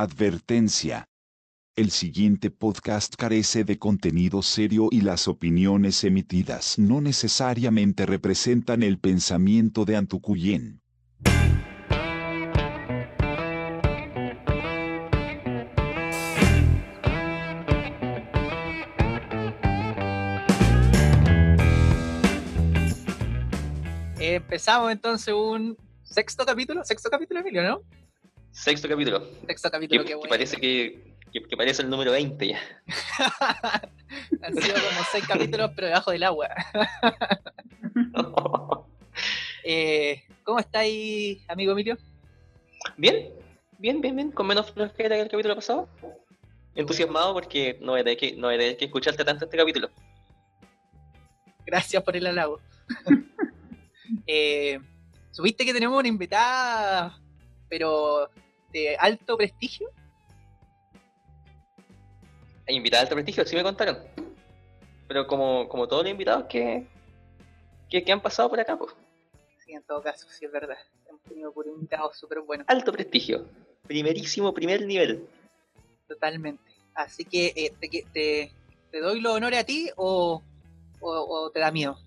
Advertencia. El siguiente podcast carece de contenido serio y las opiniones emitidas no necesariamente representan el pensamiento de Antucuyen. empezamos entonces un sexto capítulo, sexto capítulo, Emilio, ¿no? Sexto capítulo. Sexto capítulo, que, qué bueno. que parece que, que, que parece el número 20 ya. Han sido como seis capítulos, pero debajo del agua. eh, ¿Cómo estáis, amigo Emilio? Bien, bien, bien, bien, con menos flojera que el capítulo pasado. Entusiasmado porque no voy a tener que, no voy a tener que escucharte tanto este capítulo. Gracias por el halago. eh, ¿Subiste que tenemos una invitada, pero de alto prestigio? Invitada de alto prestigio, sí me contaron. Pero como, como todos los invitados que, que, que han pasado por acá, pues. Sí, en todo caso, sí es verdad. Hemos tenido por invitados súper buenos. Alto prestigio. Primerísimo, primer nivel. Totalmente. Así que, eh, te, te, te, doy los honores a ti o, o, o te da miedo?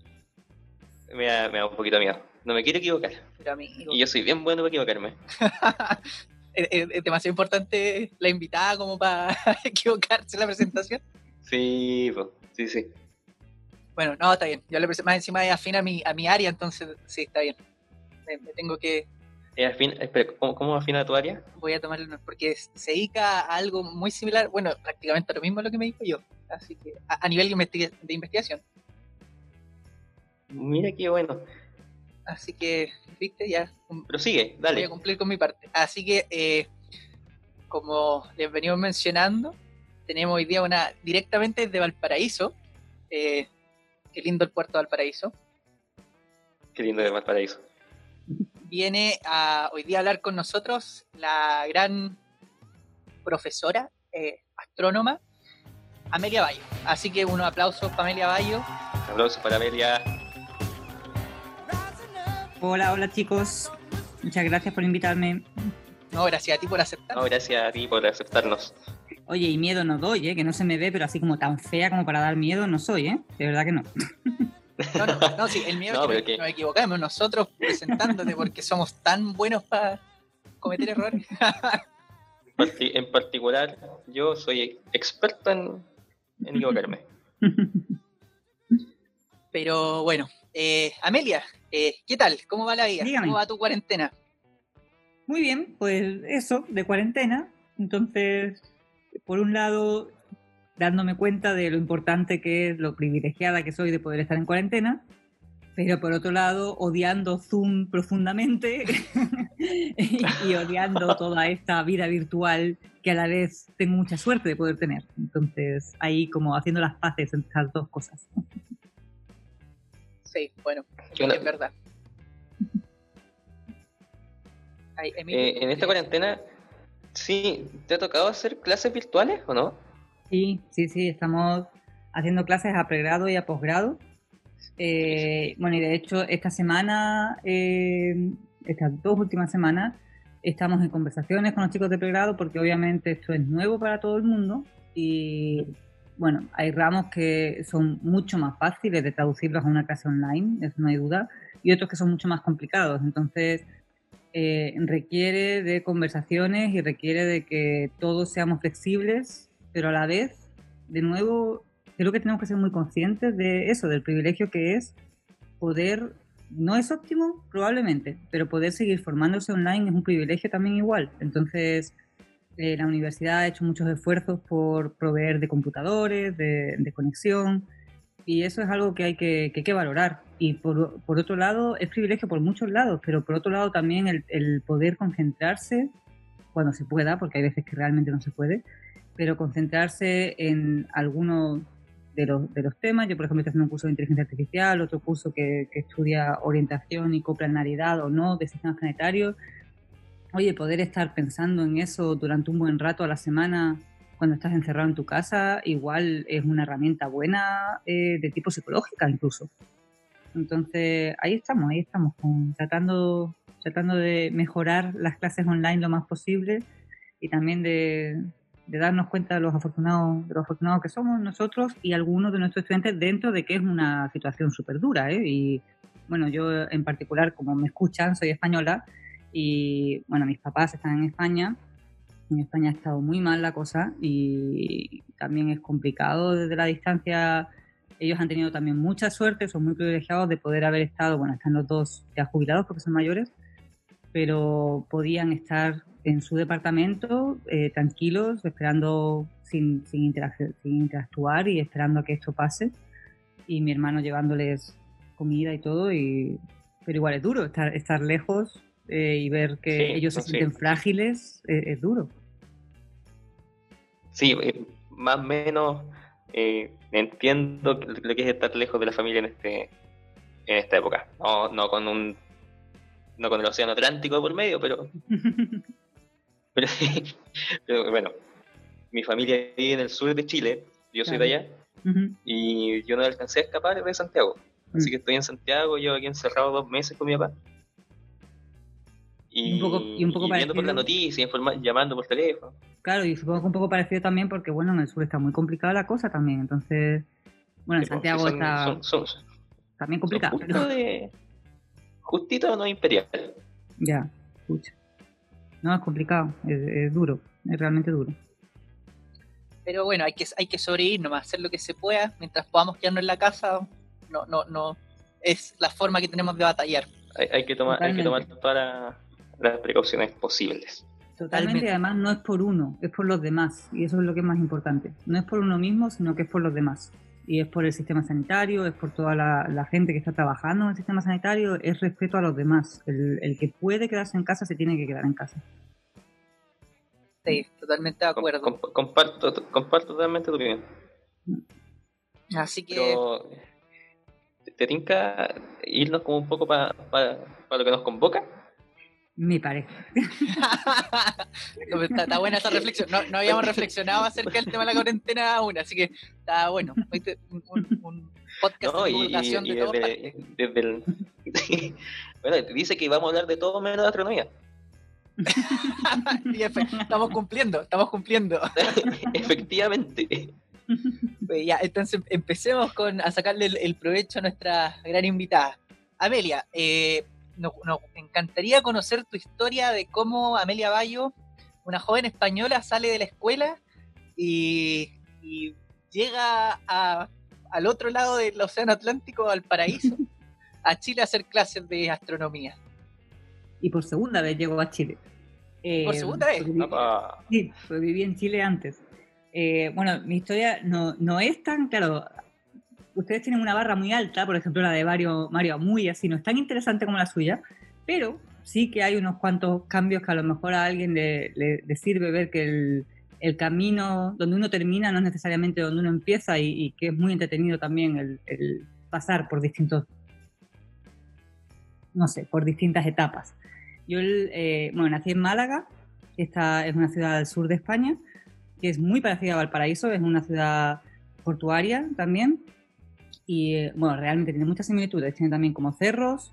Me da, me da, un poquito miedo. No me quiero equivocar. Pero amigo. Y yo soy bien bueno para equivocarme. ¿Es, es, es, demasiado importante la invitada como para equivocarse en la presentación. Sí, pues, sí, sí. Bueno, no, está bien. Yo le presento más encima es afín a mi, a mi área, entonces sí, está bien. Me, me tengo que. ¿Es afín? Espera, ¿cómo, ¿Cómo afina tu área? Voy a tomarlo porque se dedica a algo muy similar, bueno, prácticamente lo mismo a lo que me dijo yo. Así que, a, a nivel de, investiga de investigación. Mira qué bueno. Así que, viste, ya. Pero sigue, dale. Voy a cumplir con mi parte. Así que, eh, como les venimos mencionando, tenemos hoy día una directamente desde Valparaíso. Eh, qué lindo el puerto de Valparaíso. Qué lindo de Valparaíso. Viene a hoy día a hablar con nosotros la gran profesora, eh, astrónoma, Amelia Bayo. Así que unos aplausos para Amelia Bayo. Aplausos para Amelia. Hola, hola chicos. Muchas gracias por invitarme. No, gracias a ti por aceptar. No, gracias a ti por aceptarnos. Oye, y miedo no doy, ¿eh? que no se me ve, pero así como tan fea como para dar miedo no soy, ¿eh? De verdad que no. No, no, no sí, el miedo no, es que, nos, nos equivocamos nosotros presentándote porque somos tan buenos para cometer errores. en particular, yo soy experto en, en equivocarme. Pero bueno, eh, Amelia, eh, ¿qué tal? ¿Cómo va la vida? Dígame. ¿Cómo va tu cuarentena? Muy bien, pues eso, de cuarentena. Entonces, por un lado, dándome cuenta de lo importante que es, lo privilegiada que soy de poder estar en cuarentena, pero por otro lado, odiando Zoom profundamente y, y, odiando toda esta vida virtual que a la vez tengo mucha suerte de poder tener. Entonces, ahí como haciendo las paces entre esas dos cosas. Sí, bueno, es verdad. Ay, eh, en esta cuarentena, sí, ¿te ha tocado hacer clases virtuales o no? Sí, sí, sí, estamos haciendo clases a pregrado y a posgrado. Eh, bueno, y de hecho, esta semana, eh, estas dos últimas semanas, estamos en conversaciones con los chicos de pregrado porque obviamente esto es nuevo para todo el mundo y bueno, hay ramos que son mucho más fáciles de traducirlos a una clase online, eso no hay duda, y otros que son mucho más complicados. Entonces, eh, requiere de conversaciones y requiere de que todos seamos flexibles, pero a la vez, de nuevo, creo que tenemos que ser muy conscientes de eso, del privilegio que es poder, no es óptimo probablemente, pero poder seguir formándose online es un privilegio también igual. Entonces, eh, la universidad ha hecho muchos esfuerzos por proveer de computadores, de, de conexión, y eso es algo que hay que, que, que valorar. Y por, por, otro lado, es privilegio por muchos lados, pero por otro lado también el, el, poder concentrarse, cuando se pueda, porque hay veces que realmente no se puede, pero concentrarse en algunos de los, de los temas. Yo, por ejemplo, estoy haciendo un curso de inteligencia artificial, otro curso que, que estudia orientación y coplanaridad o no de sistemas planetarios. Oye, poder estar pensando en eso durante un buen rato a la semana cuando estás encerrado en tu casa, igual es una herramienta buena eh, de tipo psicológica incluso. Entonces, ahí estamos, ahí estamos, con, tratando, tratando de mejorar las clases online lo más posible y también de, darnos cuenta de los afortunados de los afortunados que somos nosotros y algunos de nuestros estudiantes dentro de que es una situación súper dura. ¿eh? Y bueno, yo en particular, como me escuchan, soy española y bueno, mis papás están en España. En España ha estado muy mal la cosa y también es complicado desde la distancia. Ellos han tenido también mucha suerte, son muy privilegiados de poder haber estado, bueno, están los dos ya jubilados porque son mayores, pero podían estar en su departamento eh, tranquilos, esperando sin, sin, sin, interactuar y esperando a que esto pase. Y mi hermano llevándoles comida y todo, y, pero igual es duro estar, estar lejos eh, y ver que ellos se sienten frágiles, eh, es duro. Sí, más o menos entiendo lo que es estar lejos de la familia en este en esta época. No, no con un no con el océano Atlántico por medio, pero Pero, pero, bueno, mi familia vive en el sur de Chile, yo soy de allá, y yo no alcancé a escapar de Santiago. Así mm. que estoy en Santiago, yo aquí encerrado dos meses con mi papá. Y, un poco, y un poco viendo por la noticia, llamando por teléfono. Claro, y supongo que un poco parecido también porque, bueno, en el sur está muy complicada la cosa también. Entonces, bueno, en Santiago está también complicado. Justo de, justito no imperial. Ya, escucha. No, es complicado, es, duro, es realmente duro. Pero bueno, hay que, hay que sobrevivir nomás, hacer lo que se pueda, mientras podamos quedarnos en la casa, no, no, no, es la forma que tenemos de batallar. Hay, que, tomar, hay que tomar todas las precauciones posibles. Totalmente, además no es por uno, es por los demás, y eso es lo que es más importante. No es por uno mismo, sino que es por los demás. Y es por el sistema sanitario, es por toda la, gente que está trabajando en el sistema sanitario, es respeto a los demás. El, el que puede quedarse en casa se tiene que quedar en casa. Sí, totalmente de acuerdo. comparto, comparto totalmente tu opinión. Así que. ¿te, tinca irnos como un poco para lo que nos convoca? Me parece. está, buena esa reflexión. No, habíamos reflexionado acerca del tema de la cuarentena aún, así que está bueno. Un, podcast de divulgación de todo. Desde, el, bueno, dice que vamos a hablar de todo menos de astronomía. estamos cumpliendo, estamos cumpliendo. Efectivamente. Pues ya, entonces empecemos con a sacarle el, provecho a nuestra gran invitada. Amelia, eh, nos, encantaría conocer tu historia de cómo Amelia Bayo, una joven española, sale de la escuela y, llega al otro lado del Océano Atlántico, al paraíso, a Chile a hacer clases de astronomía y por segunda vez llegó a Chile. ¿Por eh, segunda vez? sí, pues viví en Chile antes. Eh, bueno, mi historia no, no, es tan, claro, ustedes tienen una barra muy alta, por ejemplo la de Mario, Mario Amuy, así no es tan interesante como la suya, pero sí que hay unos cuantos cambios que a lo mejor a alguien le, le, sirve ver que el, el, camino donde uno termina no es necesariamente donde uno empieza y, que es muy entretenido también el, el pasar por distintos, no sé, por distintas etapas. Yo, eh, bueno, nací en Málaga, esta es una ciudad del sur de España, que es muy parecida a Valparaíso, es una ciudad portuaria también, y eh, bueno, realmente tiene muchas similitudes, tiene también como cerros,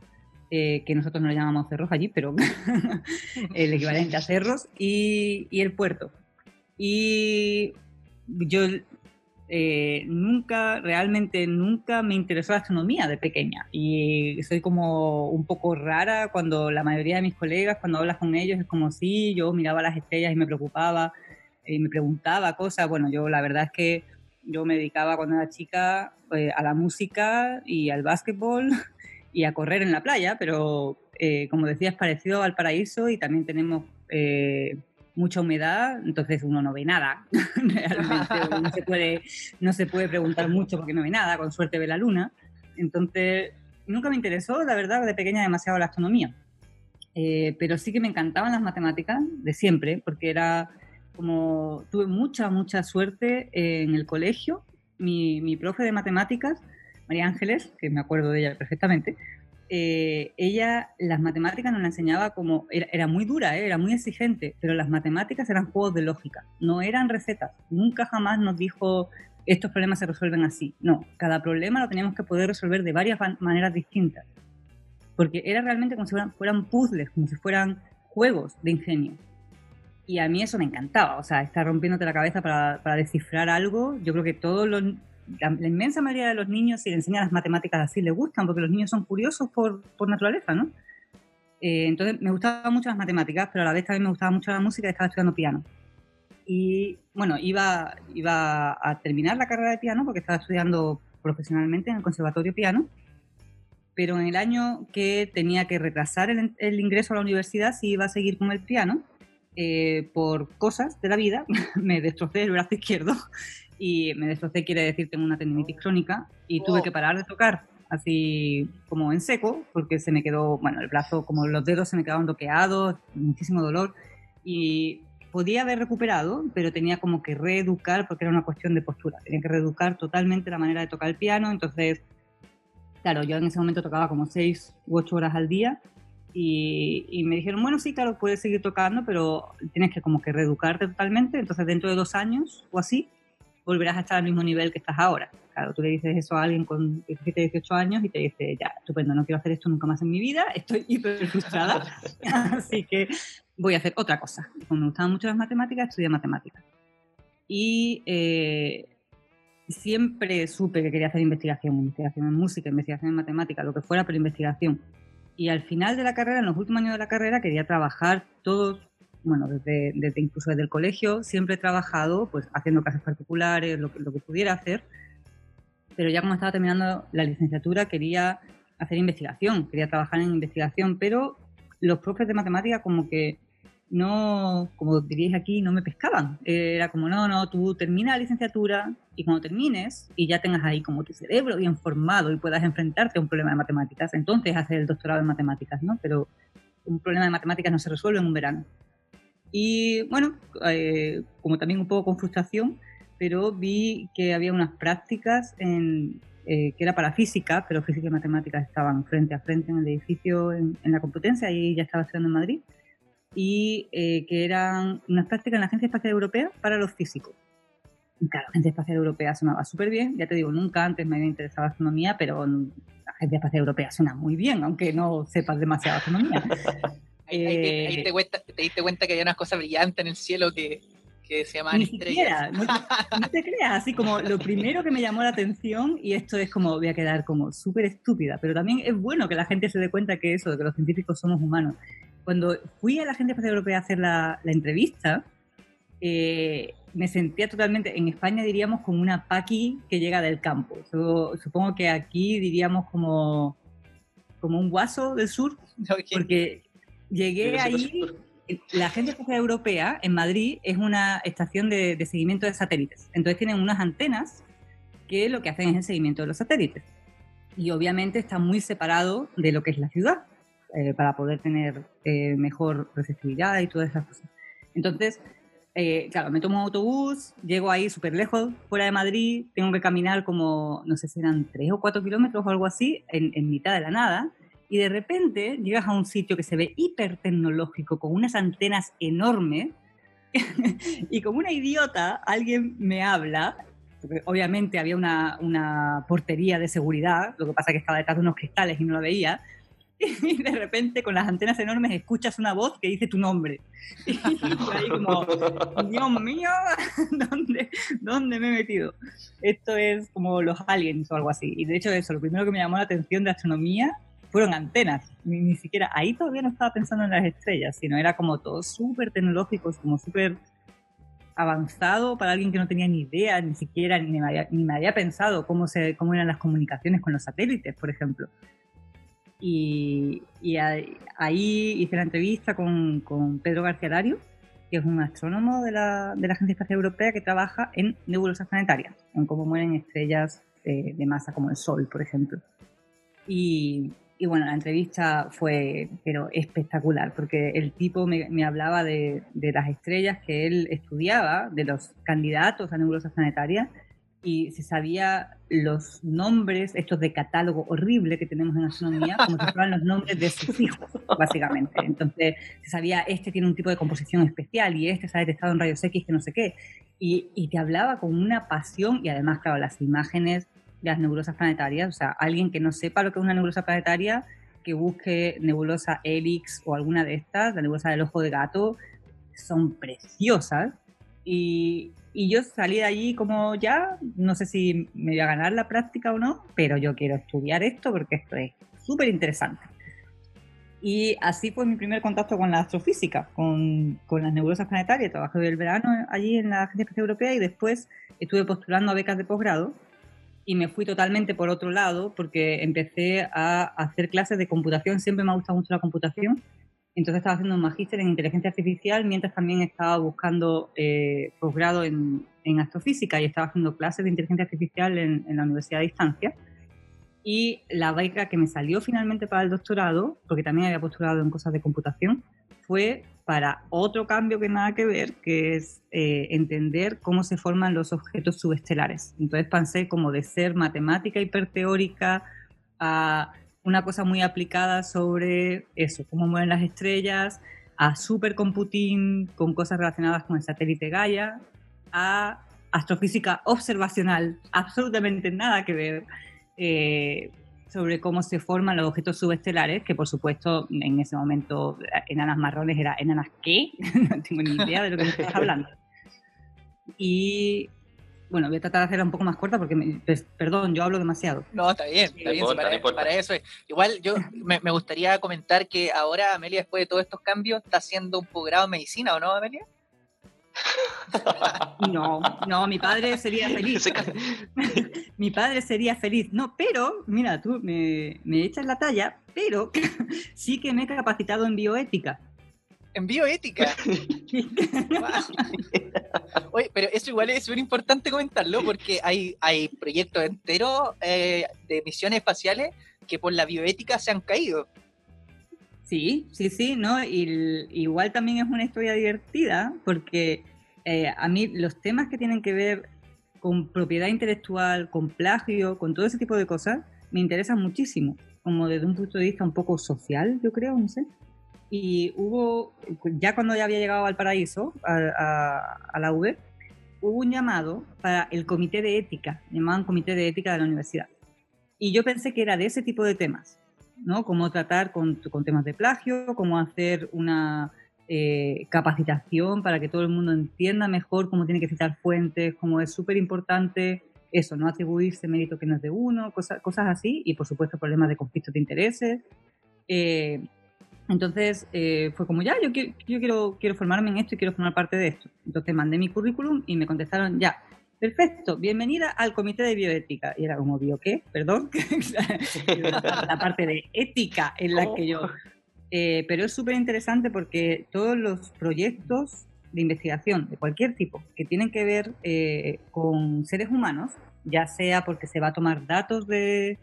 eh, que nosotros no le llamamos cerros allí, pero el equivalente a cerros, y, el puerto. Y yo eh, nunca, realmente nunca me interesó la astronomía de pequeña y soy como un poco rara cuando la mayoría de mis colegas, cuando hablas con ellos, es como si yo miraba las estrellas y me preocupaba y me preguntaba cosas. Bueno, yo la verdad es que yo me dedicaba cuando era chica eh, a la música y al básquetbol y a correr en la playa, pero eh, como decías, parecido al paraíso y también tenemos mucha humedad, entonces uno no ve nada. Realmente no se, puede, no se puede preguntar mucho porque no ve nada, con suerte ve la luna. Entonces, nunca me interesó, la verdad, de pequeña demasiado la astronomía. Eh, pero sí que me encantaban las matemáticas de siempre, porque era como tuve mucha, mucha suerte en el colegio. Mi, mi profe de matemáticas, María Ángeles, que me acuerdo de ella perfectamente, eh, ella las matemáticas nos la enseñaba como, era, muy dura, eh, era muy exigente, pero las matemáticas eran juegos de lógica, no eran recetas. Nunca jamás nos dijo, estos problemas se resuelven así. No, cada problema lo teníamos que poder resolver de varias maneras distintas. Porque era realmente como si fueran, puzzles, como si fueran juegos de ingenio. Y a mí eso me encantaba, o sea, estar rompiéndote la cabeza para, para descifrar algo. Yo creo que todos los, la, inmensa mayoría de los niños, si le enseñan las matemáticas así, les gustan, porque los niños son curiosos por, por naturaleza, ¿no? Eh, entonces me gustaban mucho las matemáticas, pero a la vez también me gustaba mucho la música y estaba estudiando piano. Y bueno, iba, iba a terminar la carrera de piano porque estaba estudiando profesionalmente en el Conservatorio Piano, pero en el año que tenía que retrasar el, el ingreso a la universidad, si iba a seguir con el piano, eh, por cosas de la vida, me destrocé el brazo izquierdo y me destrocé quiere decir tengo una tendinitis crónica y tuve que parar de tocar así como en seco porque se me quedó, bueno, el brazo como los dedos se me quedaban bloqueados, muchísimo dolor y podía haber recuperado, pero tenía como que reeducar porque era una cuestión de postura, tenía que reeducar totalmente la manera de tocar el piano, entonces, claro, yo en ese momento tocaba como seis u ocho horas al día y, me dijeron, bueno, sí, claro, puedes seguir tocando, pero tienes que como que reeducarte totalmente, entonces dentro de dos años o así volverás a estar al mismo nivel que estás ahora. Claro, tú le dices eso a alguien con 17, 18 años y te dice, ya, estupendo, no quiero hacer esto nunca más en mi vida, estoy hiper frustrada, así que voy a hacer otra cosa. Como me gustaban mucho las matemáticas, estudié matemáticas. Y eh, siempre supe que quería hacer investigación, investigación en música, investigación en matemática, lo que fuera, pero investigación. Y al final de la carrera, en los últimos años de la carrera, quería trabajar todos, bueno, desde, desde incluso desde el colegio, siempre he trabajado pues haciendo clases particulares, lo que, lo que pudiera hacer. Pero ya como estaba terminando la licenciatura, quería hacer investigación, quería trabajar en investigación, pero los profes de matemática como que no, como diríais aquí, no me pescaban. Era como, no, no, tú termina la licenciatura y cuando termines y ya tengas ahí como tu cerebro bien formado y puedas enfrentarte a un problema de matemáticas, entonces hacer el doctorado en matemáticas, ¿no? Pero un problema de matemáticas no se resuelve en un verano. Y bueno, eh, como también un poco con frustración, pero vi que había unas prácticas en, eh, que era para física, pero física y matemáticas estaban frente a frente en el edificio en, en la competencia y ya estaba estudiando en Madrid y eh, que eran unas prácticas en la Agencia Espacial Europea para los físicos. Y claro, la Agencia Espacial Europea sonaba súper bien, ya te digo, nunca antes me había interesado astronomía, pero la Agencia Espacial Europea suena muy bien, aunque no sepas demasiado astronomía. ahí, te, te, cuenta, te diste cuenta que había unas cosas brillantes en el cielo que, que se llamaban estrellas. no, no, te creas, así como lo primero que me llamó la atención, y esto es como, voy a quedar como súper estúpida, pero también es bueno que la gente se dé cuenta que eso, de que los científicos somos humanos cuando fui a la Agencia Espacial Europea a hacer la, entrevista, eh, me sentía totalmente, en España diríamos como una paqui que llega del campo. supongo que aquí diríamos como, como un guaso del sur, porque llegué ahí, la Agencia Espacial Europea en Madrid es una estación de, de, seguimiento de satélites. Entonces tienen unas antenas que lo que hacen es el seguimiento de los satélites. Y obviamente está muy separado de lo que es la ciudad. Eh, para poder tener eh, mejor receptividad y todas esas cosas. Entonces, eh, claro, me tomo un autobús, llego ahí súper lejos, fuera de Madrid, tengo que caminar como, no sé si eran tres o cuatro kilómetros o algo así, en, mitad de la nada, y de repente llegas a un sitio que se ve hiper tecnológico, con unas antenas enormes, y como una idiota, alguien me habla, porque obviamente había una, una portería de seguridad, lo que pasa es que estaba detrás de unos cristales y no lo veía, y de repente con las antenas enormes escuchas una voz que dice tu nombre. Y ahí como, Dios mío, ¿dónde, ¿dónde me he metido? Esto es como los aliens o algo así. Y de hecho eso, lo primero que me llamó la atención de astronomía fueron antenas. Ni, ni siquiera, ahí todavía no estaba pensando en las estrellas, sino era como todo súper tecnológico, como súper avanzado para alguien que no tenía ni idea, ni siquiera, ni me había, ni me había pensado cómo, se, cómo eran las comunicaciones con los satélites, por ejemplo. Y, ahí hice la entrevista con, con, Pedro García Dario, que es un astrónomo de la, de la, Agencia Espacial Europea que trabaja en nebulosas planetarias, en cómo mueren estrellas de, de masa como el Sol, por ejemplo. Y, y, bueno, la entrevista fue pero espectacular, porque el tipo me, me hablaba de, de, las estrellas que él estudiaba, de los candidatos a nebulosas planetarias, y se sabía los nombres, estos de catálogo horrible que tenemos en astronomía, como si fueran los nombres de sus hijos, básicamente. Entonces, se sabía, este tiene un tipo de composición especial y este se ha detectado en rayos X que no sé qué. Y, y te hablaba con una pasión y además, claro, las imágenes de las nebulosas planetarias, o sea, alguien que no sepa lo que es una nebulosa planetaria, que busque nebulosa Helix o alguna de estas, la nebulosa del ojo de gato, son preciosas. Y, y yo salí de allí como ya, no sé si me voy a ganar la práctica o no, pero yo quiero estudiar esto porque esto es súper interesante. Y así fue mi primer contacto con la astrofísica, con, con las nebulosas planetarias. Trabajé el verano allí en la Agencia Espacial Europea y después estuve postulando a becas de posgrado y me fui totalmente por otro lado porque empecé a hacer clases de computación. Siempre me ha gustado mucho la computación. Entonces estaba haciendo un magíster en inteligencia artificial mientras también estaba buscando eh, posgrado en, en, astrofísica y estaba haciendo clases de inteligencia artificial en, en la universidad a distancia y la beca que me salió finalmente para el doctorado, porque también había postulado en cosas de computación, fue para otro cambio que nada que ver, que es eh, entender cómo se forman los objetos subestelares. Entonces pensé como de ser matemática hiperteórica a una cosa muy aplicada sobre eso, cómo mueven las estrellas, a supercomputing con cosas relacionadas con el satélite Gaia, a astrofísica observacional, absolutamente nada que ver eh, sobre cómo se forman los objetos subestelares, que por supuesto en ese momento enanas marrones era enanas qué, no tengo ni idea de lo que me estás hablando. Y bueno, voy a tratar de hacerla un poco más corta porque, me, pues, perdón, yo hablo demasiado. No, está bien, está bien, importa, para, para, eso es. Igual yo me, me, gustaría comentar que ahora Amelia, después de todos estos cambios, está haciendo un posgrado en medicina, ¿o no, Amelia? No, no, mi padre sería feliz. mi padre sería feliz. No, pero, mira, tú me, me echas la talla, pero sí que me he capacitado en bioética. ¿En bioética? Oye, pero eso igual es súper importante comentarlo porque hay, hay proyectos enteros eh, de misiones espaciales que por la bioética se han caído. Sí, sí, sí, ¿no? Y, igual también es una historia divertida porque eh, a mí los temas que tienen que ver con propiedad intelectual, con plagio, con todo ese tipo de cosas, me interesan muchísimo, como desde un punto de vista un poco social, yo creo, no sé. Y hubo, ya cuando ya había llegado al paraíso, a, a, la UB, hubo un llamado para el comité de ética, llamaban comité de ética de la universidad. Y yo pensé que era de ese tipo de temas, ¿no? Cómo tratar con, con temas de plagio, cómo hacer una eh, capacitación para que todo el mundo entienda mejor cómo tiene que citar fuentes, cómo es súper importante eso, no atribuirse mérito que no es de uno, cosas, cosas así, y por supuesto problemas de conflicto de intereses. Eh, entonces eh, fue como, ya, yo, quiero, yo quiero, quiero formarme en esto y quiero formar parte de esto. Entonces mandé mi currículum y me contestaron, ya, perfecto, bienvenida al comité de bioética. Y era como, ¿bio qué? Perdón. la parte de ética en la que yo eh, pero es súper interesante porque todos los proyectos de investigación de cualquier tipo que tienen que ver eh, con seres humanos, ya sea porque se va a tomar datos de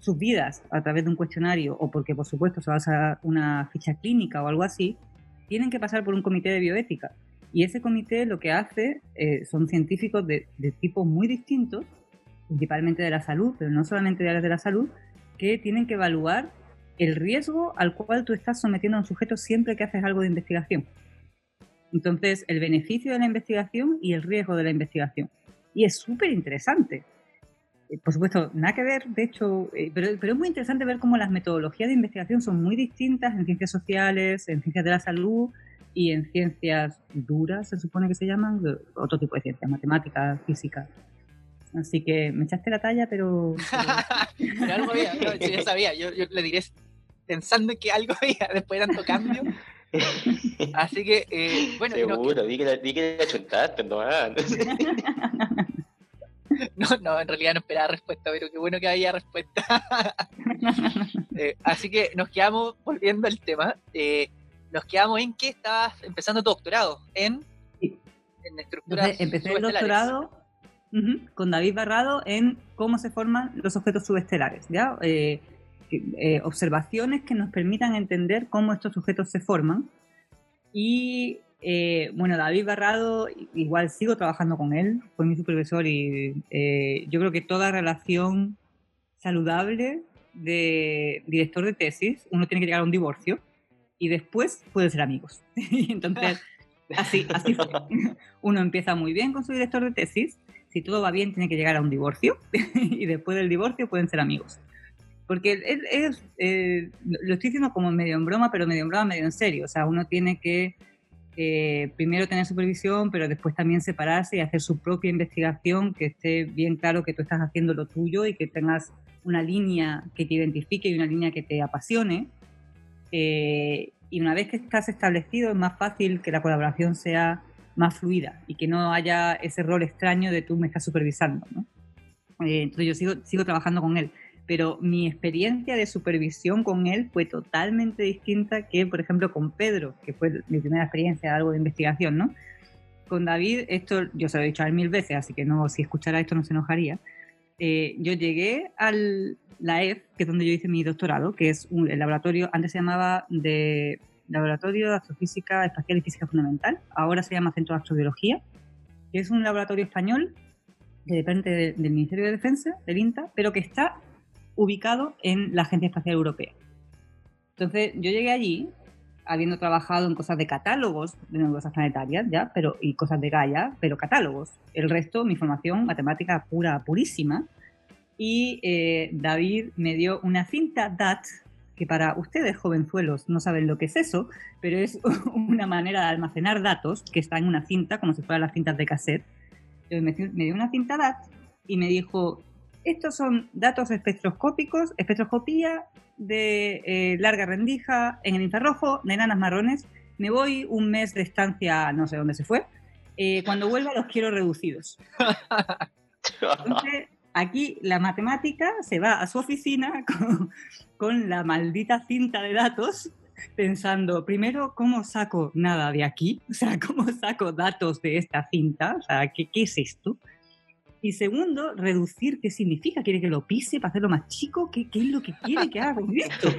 sus vidas a través de un cuestionario o porque por supuesto se va a hacer una ficha clínica o algo así, tienen que pasar por un comité de bioética. Y ese comité lo que hace eh, son científicos de, de tipos muy distintos, principalmente de la salud, pero no solamente de áreas de la salud, que tienen que evaluar el riesgo al cual tú estás sometiendo a un sujeto siempre que haces algo de investigación. Entonces, el beneficio de la investigación y el riesgo de la investigación. Y es súper interesante. Eh, por supuesto, nada que ver, de hecho, eh, pero, pero, es muy interesante ver cómo las metodologías de investigación son muy distintas en ciencias sociales, en ciencias de la salud y en ciencias duras, se supone que se llaman, otro tipo de ciencias, matemáticas, física. Así que me echaste la talla, pero... pero algo había, yo ya sabía, yo, yo le diré pensando que algo había después de tanto cambio. Así que, eh, bueno. Seguro, no, di que, di que la chuntaste, no, no, no, en realidad no esperaba respuesta, pero qué bueno que había respuesta. eh, así que nos quedamos, volviendo al tema, eh, nos quedamos en que estabas empezando tu doctorado en, en estructuras. Entonces, empecé el doctorado uh -huh, con David Barrado en cómo se forman los objetos subestelares. ¿ya? Eh, eh, observaciones que nos permitan entender cómo estos sujetos se forman. Y eh, bueno, David Barrado, igual sigo trabajando con él, fue mi supervisor y eh, yo creo que toda relación saludable de director de tesis, uno tiene que llegar a un divorcio y después puede ser amigos. Entonces, así, así fue. Uno empieza muy bien con su director de tesis, si todo va bien tiene que llegar a un divorcio y después del divorcio pueden ser amigos porque es, es eh, lo estoy diciendo como medio en broma, pero medio en broma, medio en serio. O sea, uno tiene que eh, primero tener supervisión, pero después también separarse y hacer su propia investigación, que esté bien claro que tú estás haciendo lo tuyo y que tengas una línea que te identifique y una línea que te apasione. Eh, y una vez que estás establecido es más fácil que la colaboración sea más fluida y que no haya ese rol extraño de tú me estás supervisando. ¿no? Eh, entonces yo sigo, sigo trabajando con él. Pero mi experiencia de supervisión con él fue totalmente distinta que, por ejemplo, con Pedro, que fue mi primera experiencia de algo de investigación, ¿no? Con David, esto yo se lo he dicho a él mil veces, así que no, si escuchara esto no se enojaría. Eh, yo llegué al la EF, que es donde yo hice mi doctorado, que es un, el laboratorio, antes se llamaba de Laboratorio de Astrofísica Espacial y Física Fundamental, ahora se llama Centro de Astrobiología, que es un laboratorio español que depende del Ministerio de Defensa, del INTA, pero que está ubicado en la Agencia Espacial Europea. Entonces, yo llegué allí habiendo trabajado en cosas de catálogos de nebulosas planetarias, ya, pero y cosas de Gaia, pero catálogos. El resto, mi formación matemática pura, purísima. Y eh, David me dio una cinta DAT, que para ustedes jovenzuelos no saben lo que es eso, pero es una manera de almacenar datos que está en una cinta, como si fueran las cintas de cassette. me dio una cinta DAT y me dijo, estos son datos espectroscópicos, espectroscopía de eh, larga rendija en el infrarrojo de enanas marrones. Me voy un mes de estancia, no sé dónde se fue. Eh, cuando vuelva los quiero reducidos. Entonces, aquí la matemática se va a su oficina con, la maldita cinta de datos pensando, primero, ¿cómo saco nada de aquí? O sea, ¿cómo saco datos de esta cinta? O sea, ¿qué, qué es esto? Y segundo, reducir, ¿qué significa? ¿Quiere que lo pise para hacerlo más chico? ¿Qué, qué es lo que quiere que haga con esto?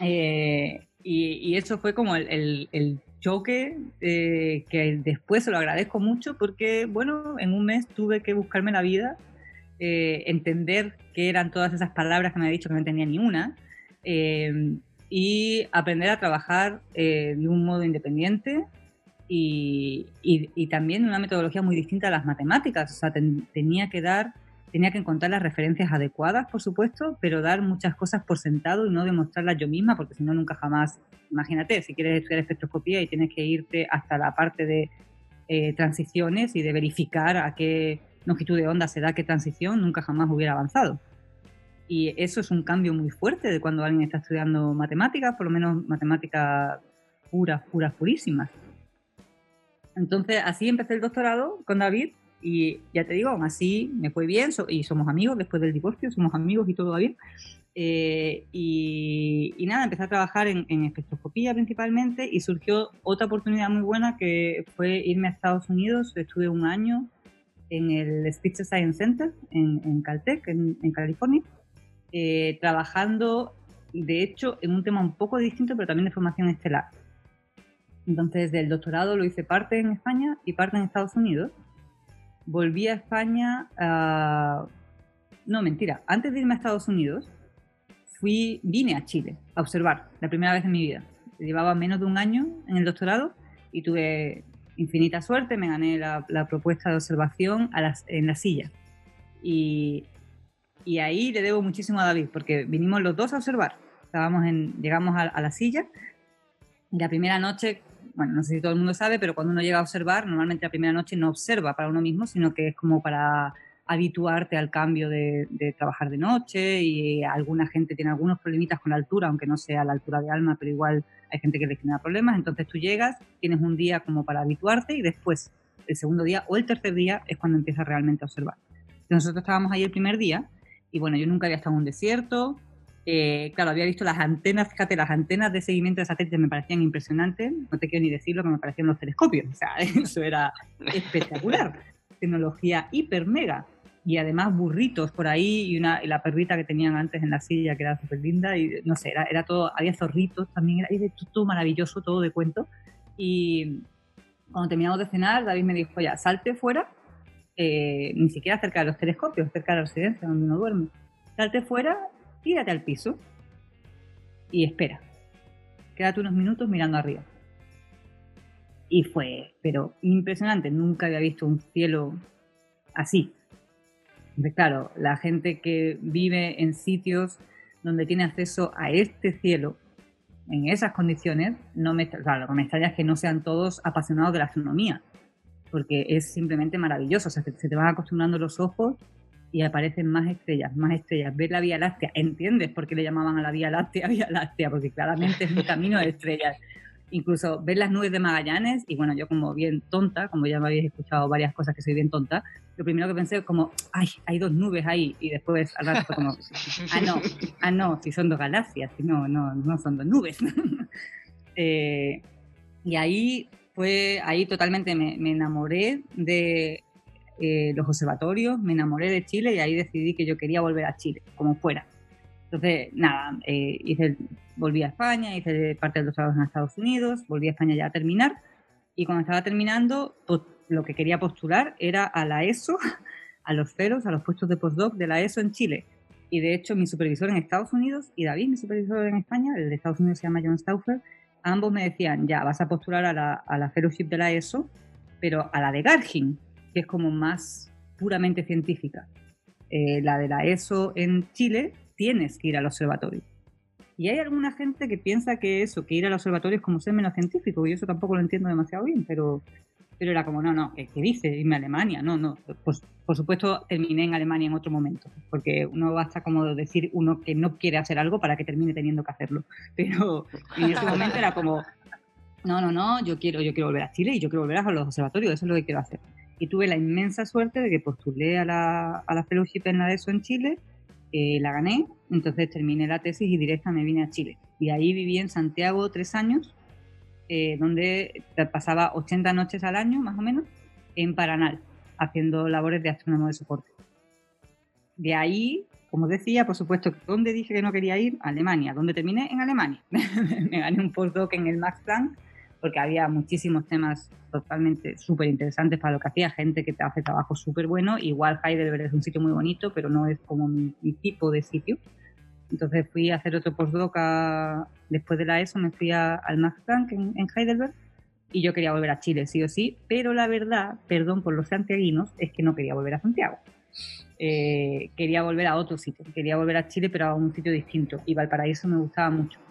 Eh, y, y, eso fue como el, el, choque eh, que después se lo agradezco mucho porque, bueno, en un mes tuve que buscarme la vida, eh, entender qué eran todas esas palabras que me había dicho que no tenía ni una y aprender a trabajar de un modo independiente y, y, también una metodología muy distinta a las matemáticas. O sea, tenía que dar, tenía que encontrar las referencias adecuadas, por supuesto, pero dar muchas cosas por sentado y no demostrarlas yo misma, porque si no, nunca jamás. Imagínate, si quieres estudiar espectroscopía y tienes que irte hasta la parte de eh, transiciones y de verificar a qué longitud de onda se da qué transición, nunca jamás hubiera avanzado. Y eso es un cambio muy fuerte de cuando alguien está estudiando matemáticas, por lo menos matemáticas puras, puras, purísimas. Entonces, así empecé el doctorado con David y ya te digo, aún así me fue bien y somos amigos después del divorcio, somos amigos y todo va bien. Eh, y, nada, empecé a trabajar en, espectroscopía principalmente y surgió otra oportunidad muy buena que fue irme a Estados Unidos. Estuve un año en el Spitzer Science Center en, Caltech, en, California, eh, trabajando de hecho en un tema un poco distinto, pero también de formación estelar. Entonces, del doctorado lo hice parte en España y parte en Estados Unidos. Volví a España, no, mentira, antes de irme a Estados Unidos, fui, vine a Chile a observar, la primera vez en mi vida. Llevaba menos de un año en el doctorado y tuve infinita suerte, me gané la, propuesta de observación en la silla. Y, ahí le debo muchísimo a David, porque vinimos los dos a observar. Estábamos en, llegamos a, a la silla y la primera noche bueno, no sé si todo el mundo sabe, pero cuando uno llega a observar, normalmente la primera noche no observa para uno mismo, sino que es como para habituarte al cambio de, trabajar de noche y alguna gente tiene algunos problemitas con la altura, aunque no sea la altura de alma, pero igual hay gente que le genera problemas. Entonces tú llegas, tienes un día como para habituarte y después el segundo día o el tercer día es cuando empiezas realmente a observar. nosotros estábamos ahí el primer día y bueno, yo nunca había estado en un desierto, eh, claro, había visto las antenas, fíjate, las antenas de seguimiento de satélites me parecían impresionantes, no te quiero ni decir lo que me parecían los telescopios, o sea, eso era espectacular, tecnología hiper mega, y además burritos por ahí y, una, la perrita que tenían antes en la silla que era súper linda, y no sé, era, era, todo, había zorritos también, era, todo maravilloso, todo de cuento, y cuando terminamos de cenar, David me dijo, ya, salte fuera, eh, ni siquiera cerca de los telescopios, cerca de la residencia donde uno duerme, salte fuera tírate al piso y espera. Quédate unos minutos mirando arriba. Y fue, pero impresionante, nunca había visto un cielo así. claro, la gente que vive en sitios donde tiene acceso a este cielo en esas condiciones, no me, o lo que me extraña es que no sean todos apasionados de la astronomía, porque es simplemente maravilloso. O sea, se, se te van acostumbrando los ojos y aparecen más estrellas, más estrellas. Ver la Vía Láctea, ¿entiendes por qué le llamaban a la Vía Láctea Vía Láctea? Porque claramente es un camino de estrellas. Incluso ver las nubes de Magallanes, y bueno, yo como bien tonta, como ya me habéis escuchado varias cosas que soy bien tonta, lo primero que pensé es como, ay, hay dos nubes ahí, y después al rato como, ah, no, ah, no, si son dos galaxias, si no, no, no son dos nubes. Eh, y ahí fue, ahí totalmente me, me enamoré de eh, los observatorios, me enamoré de Chile y ahí decidí que yo quería volver a Chile, como fuera. Entonces, nada, eh, hice, volví a España, hice parte del doctorado en Estados Unidos, volví a España ya a terminar y cuando estaba terminando, lo que quería postular era a la ESO, a los ceros, a los puestos de postdoc de la ESO en Chile. Y de hecho, mi supervisor en Estados Unidos y David, mi supervisor en España, el de Estados Unidos se llama John Stauffer, ambos me decían, ya, vas a postular a la, a la fellowship de la ESO, pero a la de Gargin, que es como más puramente científica. Eh, la de la ESO en Chile, tienes que ir al observatorio. Y hay alguna gente que piensa que eso, que ir al observatorio es como ser menos científico, y eso tampoco lo entiendo demasiado bien, pero, pero era como, no, no, ¿qué, dice? Irme a Alemania, no, no. Pues, por supuesto, terminé en Alemania en otro momento, porque uno basta como decir uno que no quiere hacer algo para que termine teniendo que hacerlo. Pero en ese momento era como, no, no, no, yo quiero, yo quiero volver a Chile y yo quiero volver a los observatorios, eso es lo que quiero hacer y tuve la inmensa suerte de que postulé a la, a la fellowship en la ESO en Chile, eh, la gané, entonces terminé la tesis y directa me vine a Chile. Y ahí viví en Santiago tres años, eh, donde pasaba 80 noches al año, más o menos, en Paranal, haciendo labores de astrónomo de soporte. De ahí, como decía, por supuesto, ¿dónde dije que no quería ir? Alemania. ¿Dónde terminé? En Alemania. me gané un postdoc en el Max Planck porque había muchísimos temas totalmente súper interesantes para lo que hacía, gente que te hace trabajo súper bueno. Igual Heidelberg es un sitio muy bonito, pero no es como mi, tipo de sitio. Entonces fui a hacer otro postdoc después de la ESO, me fui al Max Planck en, Heidelberg y yo quería volver a Chile, sí o sí, pero la verdad, perdón por los santiaguinos, es que no quería volver a Santiago. Eh, quería volver a otro sitio, quería volver a Chile, pero a un sitio distinto. Y Valparaíso me gustaba mucho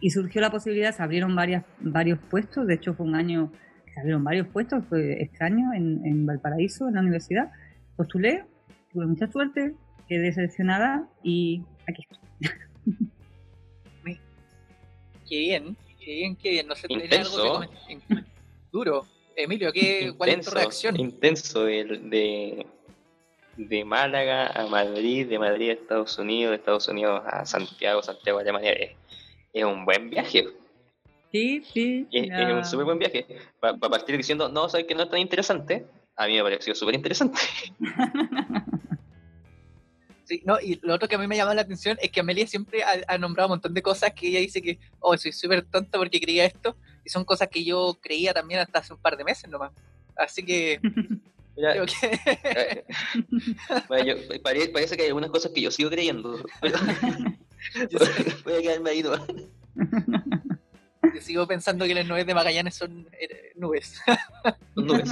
y surgió la posibilidad, se abrieron varias, varios puestos, de hecho fue un año que se abrieron varios puestos, fue extraño en, en Valparaíso, en la universidad. Postulé, tuve mucha suerte, quedé seleccionada y aquí estoy. Qué bien, qué bien, qué bien. No sé, Intenso. algo que Duro. Emilio, ¿qué, ¿cuál es tu reacción? Intenso de, de, de, Málaga a Madrid, de Madrid a Estados Unidos, de Estados Unidos a Santiago, Santiago a Alemania es un buen viaje. Sí, sí. Es, un súper buen viaje. Para partir diciendo, no, sabes que no es tan interesante, a mí me pareció súper interesante. Sí, no, y lo otro que a mí me llama la atención es que Amelia siempre ha, nombrado un montón de cosas que ella dice que, oh, soy súper tonta porque creía esto, y son cosas que yo creía también hasta hace un par de meses nomás. Así que... creo que... bueno, parece que hay algunas cosas que yo sigo creyendo. Voy a quedarme ahí Yo sigo pensando que las nubes de Magallanes son eh, nubes. Son nubes.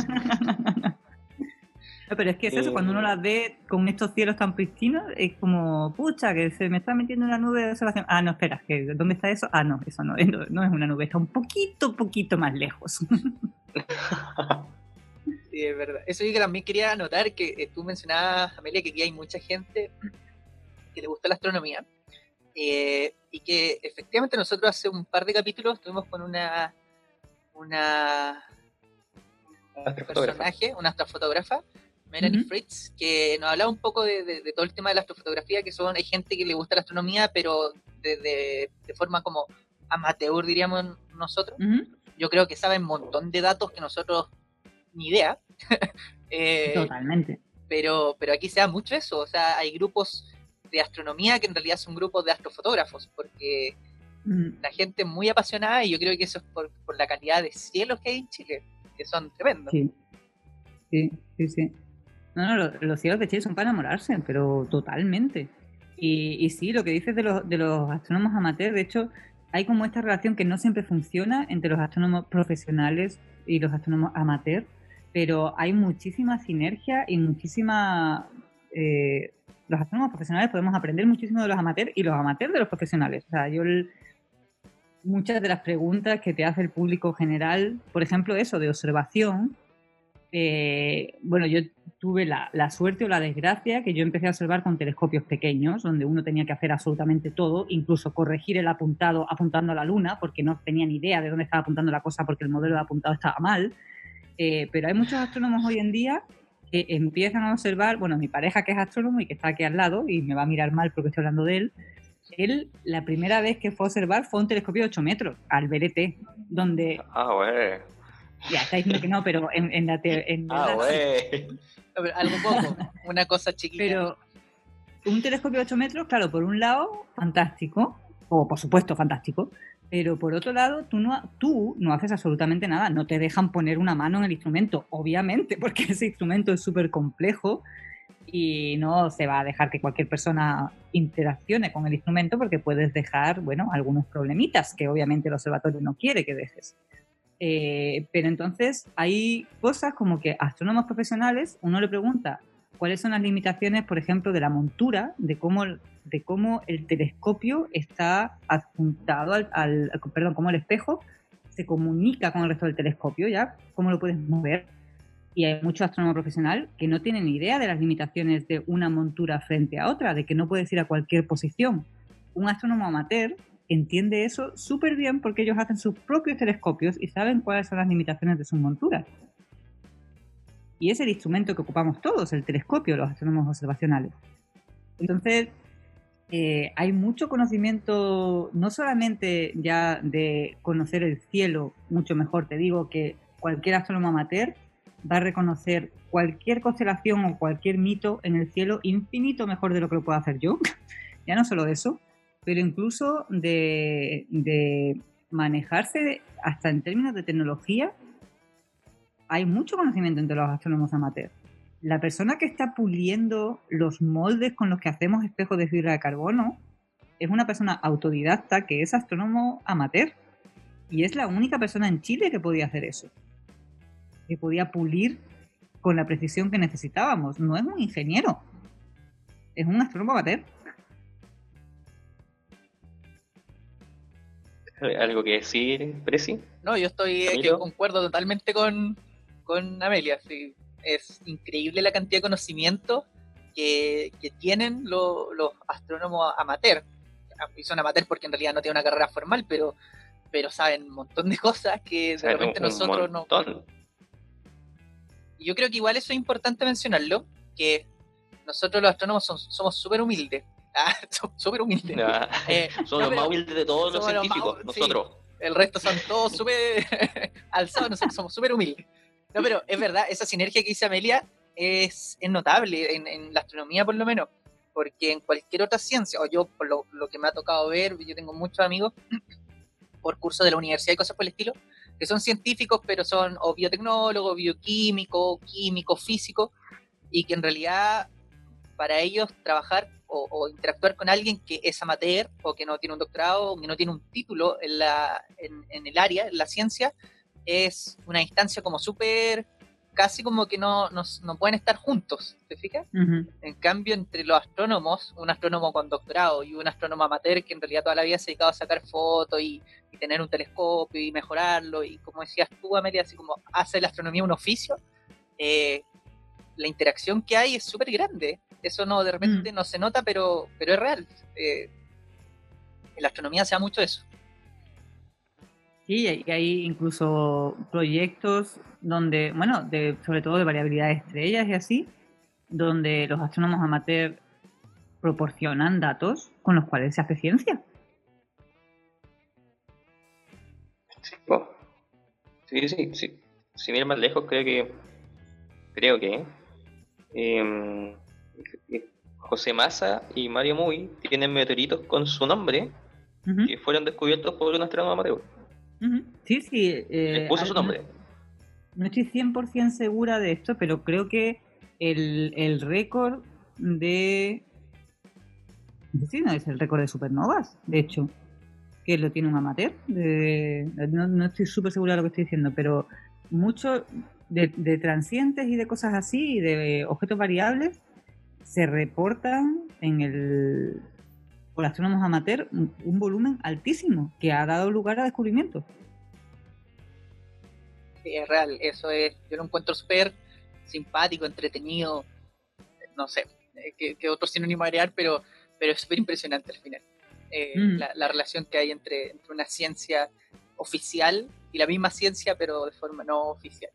pero es que es eso, cuando uno eh. las ve con estos cielos tan pristinos, es como, pucha, que se me está metiendo una nube de observación. Ah, no, espera, que ¿dónde está eso? Ah, no, eso no, no es una nube, está un poquito, poquito más lejos. Sí, es verdad. Eso yo también quería anotar que eh, tú mencionabas, Amelia, que aquí hay mucha gente que le gusta la astronomía eh, y que efectivamente nosotros hace un par de capítulos estuvimos con una una personaje, una astrofotógrafa, Melanie Fritz, que nos hablaba un poco de, todo el tema de la astrofotografía, que son, hay gente que le gusta la astronomía, pero de, forma como amateur, diríamos nosotros. Yo creo que saben un montón de datos que nosotros ni idea. Eh, Totalmente. Pero, pero aquí se da mucho eso, o sea, hay grupos de astronomía que en realidad son grupos de astrofotógrafos, porque mm. la gente es muy apasionada y yo creo que eso es por, la calidad de cielos que hay en Chile, que son tremendos. Sí, sí, sí. sí. No, no, los, cielos de Chile son para enamorarse, pero totalmente. Y, y sí, lo que dices de los, de los astrónomos amateurs, de hecho, hay como esta relación que no siempre funciona entre los astrónomos profesionales y los astrónomos amateurs, pero hay muchísima sinergia y muchísima eh, los astrónomos profesionales podemos aprender muchísimo de los amateurs y los amateurs de los profesionales. O sea, yo muchas de las preguntas que te hace el público general, por ejemplo, eso de observación. eh, bueno, yo tuve la, la suerte o la desgracia que yo empecé a observar con telescopios pequeños, donde uno tenía que hacer absolutamente todo, incluso corregir el apuntado apuntando a la luna, porque no tenía ni idea de dónde estaba apuntando la cosa porque el modelo de apuntado estaba mal. Eh, pero hay muchos astrónomos hoy en día que empiezan a observar, bueno, mi pareja que es astrónomo y que está aquí al lado y me va a mirar mal porque estoy hablando de él, él la primera vez que fue a observar fue un telescopio de 8 metros, al BRT, donde, Ah, güey. ya está diciendo que no, pero en, en la... te- en Ah, güey. Algo poco, una cosa chiquita. Pero un telescopio de 8 metros, claro, por un lado, fantástico, o por supuesto fantástico, pero por otro lado, tú no, tú no haces absolutamente nada, no te dejan poner una mano en el instrumento, obviamente, porque ese instrumento es súper complejo y no se va a dejar que cualquier persona interaccione con el instrumento porque puedes dejar, bueno, algunos problemitas que obviamente el observatorio no quiere que dejes. Eh, pero entonces hay cosas como que astrónomos profesionales uno le pregunta cuáles son las limitaciones, por ejemplo, de la montura, de cómo, de cómo el telescopio está adjuntado al, perdón, cómo el espejo se comunica con el resto del telescopio, ¿ya? ¿Cómo lo puedes mover? Y hay mucho astrónomo profesional que no tienen idea de las limitaciones de una montura frente a otra, de que no puedes ir a cualquier posición. Un astrónomo amateur entiende eso súper bien porque ellos hacen sus propios telescopios y saben cuáles son las limitaciones de sus monturas. Y es el instrumento que ocupamos todos, el telescopio, los astrónomos observacionales. Entonces, eh, hay mucho conocimiento, no solamente ya de conocer el cielo mucho mejor, te digo que cualquier astrónomo amateur va a reconocer cualquier constelación o cualquier mito en el cielo infinito mejor de lo que lo puedo hacer yo. ya no solo eso, pero incluso de, de manejarse hasta en términos de tecnología hay mucho conocimiento entre los astrónomos amateurs. La persona que está puliendo los moldes con los que hacemos espejos de fibra de carbono es una persona autodidacta que es astrónomo amateur. Y es la única persona en Chile que podía hacer eso. Que podía pulir con la precisión que necesitábamos. No es un ingeniero. Es un astrónomo amateur. ¿Algo que decir, Presi? No, yo estoy eh, que concuerdo totalmente con, con Amelia. Es increíble la cantidad de conocimiento que, que tienen lo- los astrónomos amateur. Y son amateur porque en realidad no tienen una carrera formal, pero, pero saben un montón de cosas que de Saben repente nosotros no. montón. Y yo creo que igual eso es importante mencionarlo, que nosotros los astrónomos son- somos súper humildes. Ah, somos súper humildes. Ah, Eh, Somos no, los más humildes de todos los somos los más científicos, sí. nosotros. El resto son todos súper alzados, nosotros somos súper humildes. No, pero es verdad, esa sinergia que dice Amelia es, notable en, la astronomía por lo menos, porque en cualquier otra ciencia, o yo por lo, que me ha tocado ver, yo tengo muchos amigos por cursos de la universidad y cosas por el estilo, que son científicos, pero son o biotecnólogos, bioquímicos, químicos, físicos, y que en realidad para ellos trabajar o, o interactuar con alguien que es amateur o que no tiene un doctorado o que no tiene un título en, la, en, en el área, en la ciencia, es una instancia como súper, casi como que no, no, no pueden estar juntos, ¿te fijas? En cambio, entre los astrónomos, un astrónomo con doctorado y un astrónomo amateur que en realidad toda la vida se ha dedicado a sacar fotos y, y tener un telescopio y mejorarlo, y como decías tú, Amelia, así como hace la astronomía un oficio, eh, la interacción que hay es súper grande. Eso no de repente no se nota, pero, pero es real. Eh, en la astronomía se da mucho eso. Sí, hay- incluso proyectos donde, bueno, de, sobre todo de variabilidad de estrellas y así, donde los astrónomos amateurs proporcionan datos con los cuales se hace ciencia. Sí, sí, sí, sí. Si miras más lejos, creo que. Creo que. em, José Massa y Mario Muy tienen meteoritos con su nombre que fueron descubiertos por un astrónomo amateur. Sí, sí. eh, puso su nombre. No estoy 100% segura de esto, pero creo que el, el récord de... No si no es el récord de supernovas, de hecho, que lo tiene un amateur. de- no, no estoy súper segura de lo que estoy diciendo, pero mucho de, de transientes y de cosas así, y de objetos variables, se reportan en el... por astrónomos amateurs un, un volumen altísimo que ha dado lugar a descubrimientos. Sí, es real, eso es, yo lo encuentro súper simpático, entretenido, no sé, eh, que, que otro sinónimo agregar, pero, pero es súper impresionante al final. Eh, Mm. la, la relación que hay entre, entre una ciencia oficial y la misma ciencia, pero de forma no oficial.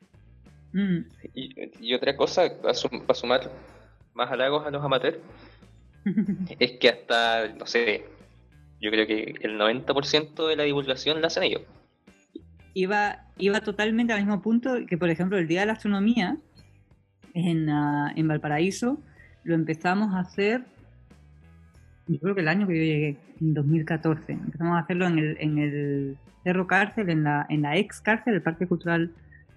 Mm, Y, y otra cosa, para sumar más halagos a los amateurs, es que hasta, no sé, yo creo que el 90% de la divulgación la hacen ellos. iba, iba totalmente al mismo punto que, por ejemplo, el Día de la Astronomía en, ah, en Valparaíso lo empezamos a hacer, yo creo que el año que yo llegué, en 2014. Empezamos a hacerlo en el, en el Cerro Cárcel, en la, en la ex cárcel, el Parque Cultural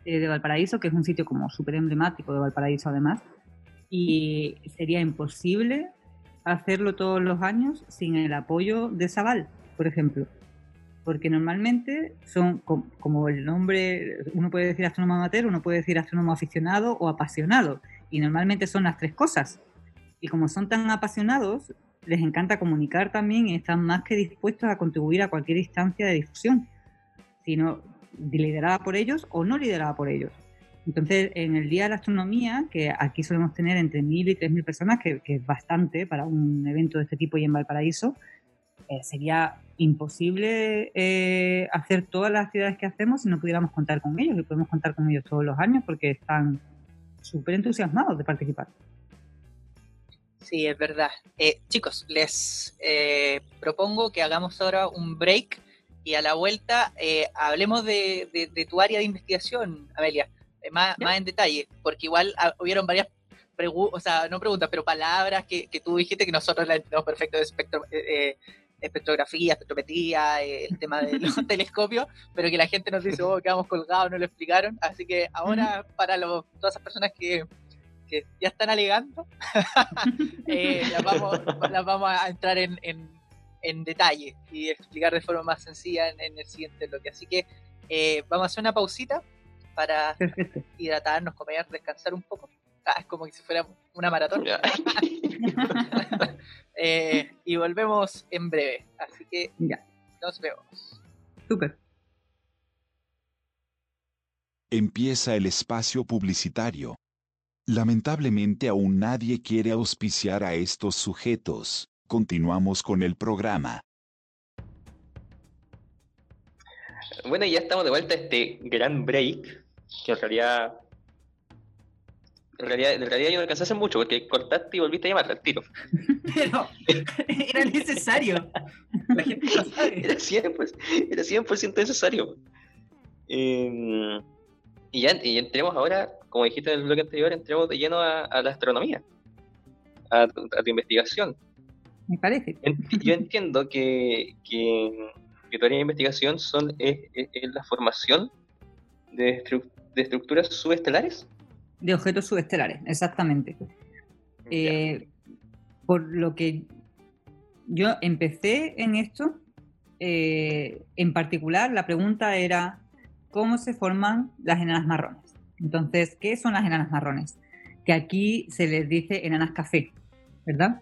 eh, de Valparaíso, que es un sitio como súper emblemático de Valparaíso además. Y sería imposible hacerlo todos los años sin el apoyo de Sabal, por ejemplo porque normalmente son com- como el nombre, uno puede decir astrónomo amateur, uno puede decir astrónomo aficionado o apasionado, y normalmente son las tres cosas. Y como son tan apasionados, les encanta comunicar también y están más que dispuestos a contribuir a cualquier instancia de difusión, sino liderada por ellos o no liderada por ellos. Entonces, en el Día de la Astronomía, que aquí solemos tener entre 1.000 y 3.000 personas, que, es bastante para un evento de este tipo y en Valparaíso, eh, sería imposible eh, hacer todas las actividades que hacemos si no pudiéramos contar con ellos y podemos contar con ellos todos los años porque están súper entusiasmados de participar. Sí, es verdad. Eh, chicos, les eh, propongo que hagamos ahora un break y a la vuelta eh, hablemos de, tu área de investigación, Amelia, más, Ya. más en detalle, porque igual ah, hubieron varias preguntas, o sea, no preguntas, pero palabras que, que tú dijiste que nosotros las entendemos perfecto de espectro, eh, eh, espectrografía, espectrometría, eh, el tema de los telescopios, pero que la gente nos dice, oh, quedamos colgados, no lo explicaron. Así que ahora, para los- todas esas personas que, que ya están alegando, eh, las, vamos, las vamos a entrar en, en, en detalle y explicar de forma más sencilla en, en el siguiente bloque. Así que eh, vamos a hacer una pausita para Perfecto. hidratarnos, comer, descansar un poco. Ah, es como si fuera una maratón. Eh, y volvemos en breve. Así que Ya. nos vemos. Súper. Empieza el espacio publicitario. Lamentablemente aún nadie quiere auspiciar a estos sujetos. Continuamos con el programa. Bueno, y ya estamos de vuelta a este gran break, que en realidad, en realidad, en realidad yo no alcancé a hacer mucho, porque cortaste y volviste a llamar al tiro. Pero era necesario. La gente lo sabe. Era 100%, era 100 necesario. Eh, y ya y entremos ahora, como dijiste en el bloque anterior, entremos de lleno a, a la astronomía, a, tu- a tu investigación. Me parece. Yo entiendo que, que, que tu área de investigación son, es, es- es la formación de, estru- de estructuras subestelares. De objetos subestelares, exactamente. Eh, por lo que yo empecé en esto, eh, en particular la pregunta era cómo se forman las enanas marrones. Entonces, ¿qué son las enanas marrones? Que aquí se les dice enanas café, ¿verdad?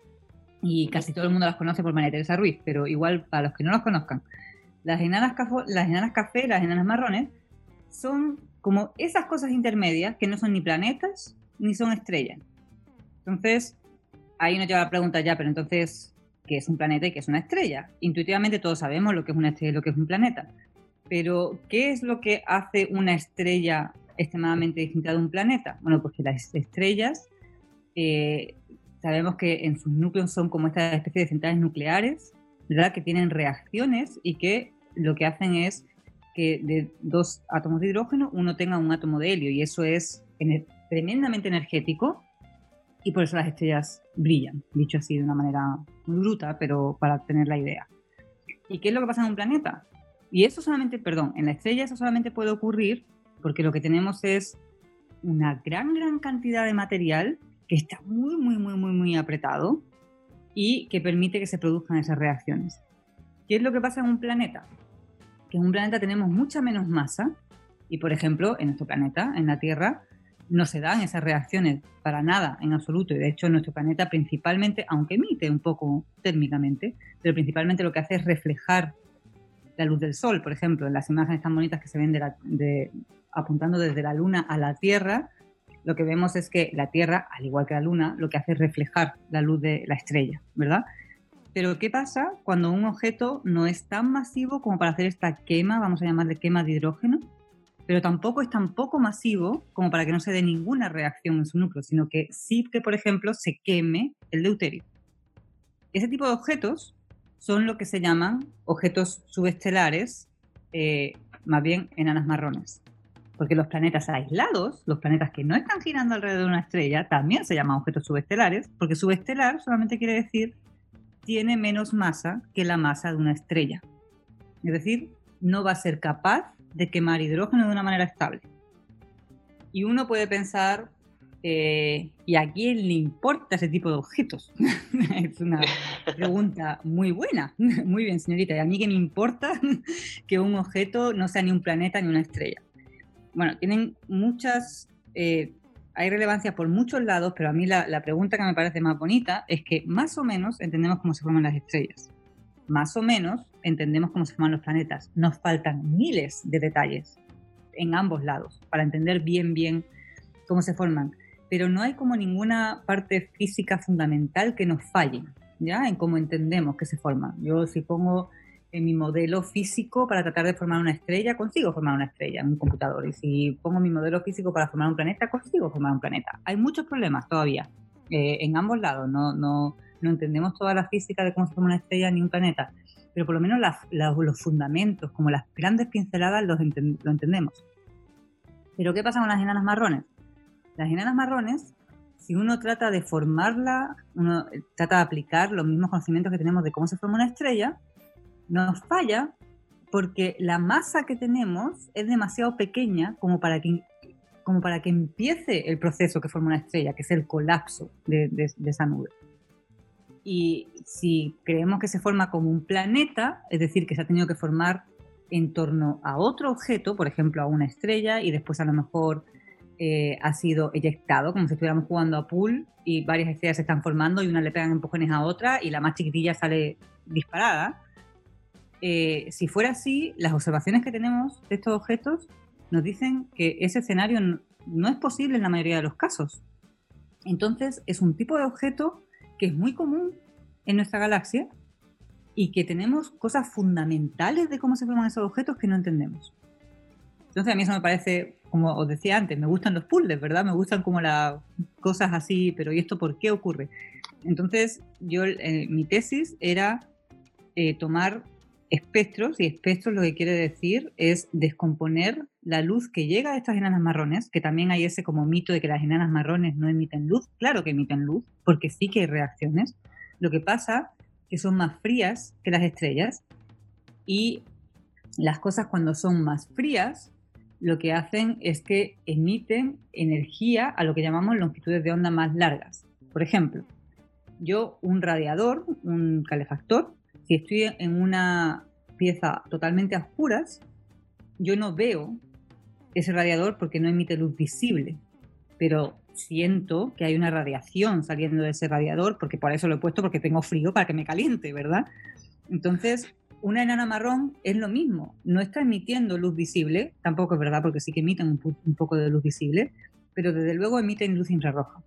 Y casi todo el mundo las conoce por María Teresa Ruiz, pero igual para los que no las conozcan, las enanas, las enanas café, las enanas marrones, son como esas cosas intermedias que no son ni planetas ni son estrellas. Entonces, ahí nos lleva la pregunta ya, pero entonces, ¿qué es un planeta y qué es una estrella? Intuitivamente todos sabemos lo que es una estrella y lo que es un planeta. Pero, ¿qué es lo que hace una estrella extremadamente distinta de un planeta? Bueno, pues que las estrellas eh, sabemos que en sus núcleos son como esta especie de centrales nucleares, ¿verdad? Que tienen reacciones y que lo que hacen es que de dos átomos de hidrógeno uno tenga un átomo de helio y eso es ener- tremendamente energético y por eso las estrellas brillan, dicho así de una manera muy bruta, pero para tener la idea. ¿Y qué es lo que pasa en un planeta? Y eso solamente, perdón, en la estrella eso solamente puede ocurrir porque lo que tenemos es una gran, gran cantidad de material que está muy, muy, muy, muy, muy apretado y que permite que se produzcan esas reacciones. ¿Qué es lo que pasa en un planeta? Que en un planeta tenemos mucha menos masa y, por ejemplo, en nuestro planeta, en la Tierra, no se dan esas reacciones para nada, en absoluto. Y de hecho, nuestro planeta principalmente, aunque emite un poco térmicamente, pero principalmente lo que hace es reflejar la luz del sol. Por ejemplo, en las imágenes tan bonitas que se ven apuntando desde la Luna a la Tierra, lo que vemos es que la Tierra, al igual que la Luna, lo que hace es reflejar la luz de la estrella, ¿verdad? Pero ¿qué pasa cuando un objeto no es tan masivo como para hacer esta quema, vamos a llamarle quema de hidrógeno, pero tampoco es tan poco masivo como para que no se dé ninguna reacción en su núcleo, sino que sí que, por ejemplo, se queme el deuterio. Ese tipo de objetos son lo que se llaman objetos subestelares, eh, más bien enanas marrones. Porque los planetas aislados, los planetas que no están girando alrededor de una estrella, también se llaman objetos subestelares, porque subestelar solamente quiere decir tiene menos masa que la masa de una estrella. Es decir, no va a ser capaz de quemar hidrógeno de una manera estable. Y uno puede pensar, eh, ¿y a quién le importa ese tipo de objetos? es una pregunta muy buena. Muy bien, señorita. ¿Y a mí qué me importa que un objeto no sea ni un planeta ni una estrella? Bueno, tienen muchas... Eh, hay relevancia por muchos lados, pero a mí la, la pregunta que me parece más bonita es que más o menos entendemos cómo se forman las estrellas más o menos entendemos cómo se forman los planetas. Nos faltan miles de detalles en ambos lados para entender bien, bien cómo se forman. Pero no hay como ninguna parte física fundamental que nos falle, ¿ya? En cómo entendemos que se forman. Yo si pongo en mi modelo físico para tratar de formar una estrella, consigo formar una estrella en un computador. Y si pongo mi modelo físico para formar un planeta, consigo formar un planeta. Hay muchos problemas todavía eh, en ambos lados. No, no, no entendemos toda la física de cómo se forma una estrella ni un planeta, pero por lo menos los fundamentos, como las grandes pinceladas, los lo entendemos. Pero ¿qué pasa con las enanas marrones? Las enanas marrones, si uno trata de formarla, uno trata de aplicar los mismos conocimientos que tenemos de cómo se forma una estrella, nos falla porque la masa que tenemos es demasiado pequeña como para que, como para que empiece el proceso que forma una estrella, que es el colapso de esa nube. Y si creemos que se forma como un planeta, es decir, que se ha tenido que formar en torno a otro objeto, por ejemplo, a una estrella, y después a lo mejor eh, ha sido eyectado, como si estuviéramos jugando a pool y varias estrellas se están formando y una le pegan empujones a otra y la más chiquitilla sale disparada. Eh, si fuera así, las observaciones que tenemos de estos objetos nos dicen que ese escenario no es posible en la mayoría de los casos. Entonces, es un tipo de objeto que es muy común en nuestra galaxia y que tenemos cosas fundamentales de cómo se forman esos objetos que no entendemos. Entonces a mí eso me parece, como os decía antes, me gustan los puzzles, ¿verdad? Me gustan como las cosas así, pero ¿y esto por qué ocurre? Entonces yo, eh, mi tesis era eh, tomar espectros, y espectros lo que quiere decir es descomponer la luz que llega a estas enanas marrones, que también hay ese como mito de que las enanas marrones no emiten luz, claro que emiten luz, porque sí que hay reacciones. Lo que pasa que son más frías que las estrellas y las cosas cuando son más frías lo que hacen es que emiten energía a lo que llamamos longitudes de onda más largas. Por ejemplo, yo un radiador, un calefactor, si estoy en una pieza totalmente a oscuras, yo no veo ese radiador porque no emite luz visible, pero siento que hay una radiación saliendo de ese radiador, porque por eso lo he puesto, porque tengo frío para que me caliente, ¿verdad? Entonces, una enana marrón es lo mismo, no está emitiendo luz visible, tampoco es verdad, porque sí que emiten un, un poco de luz visible, pero desde luego emiten luz infrarroja.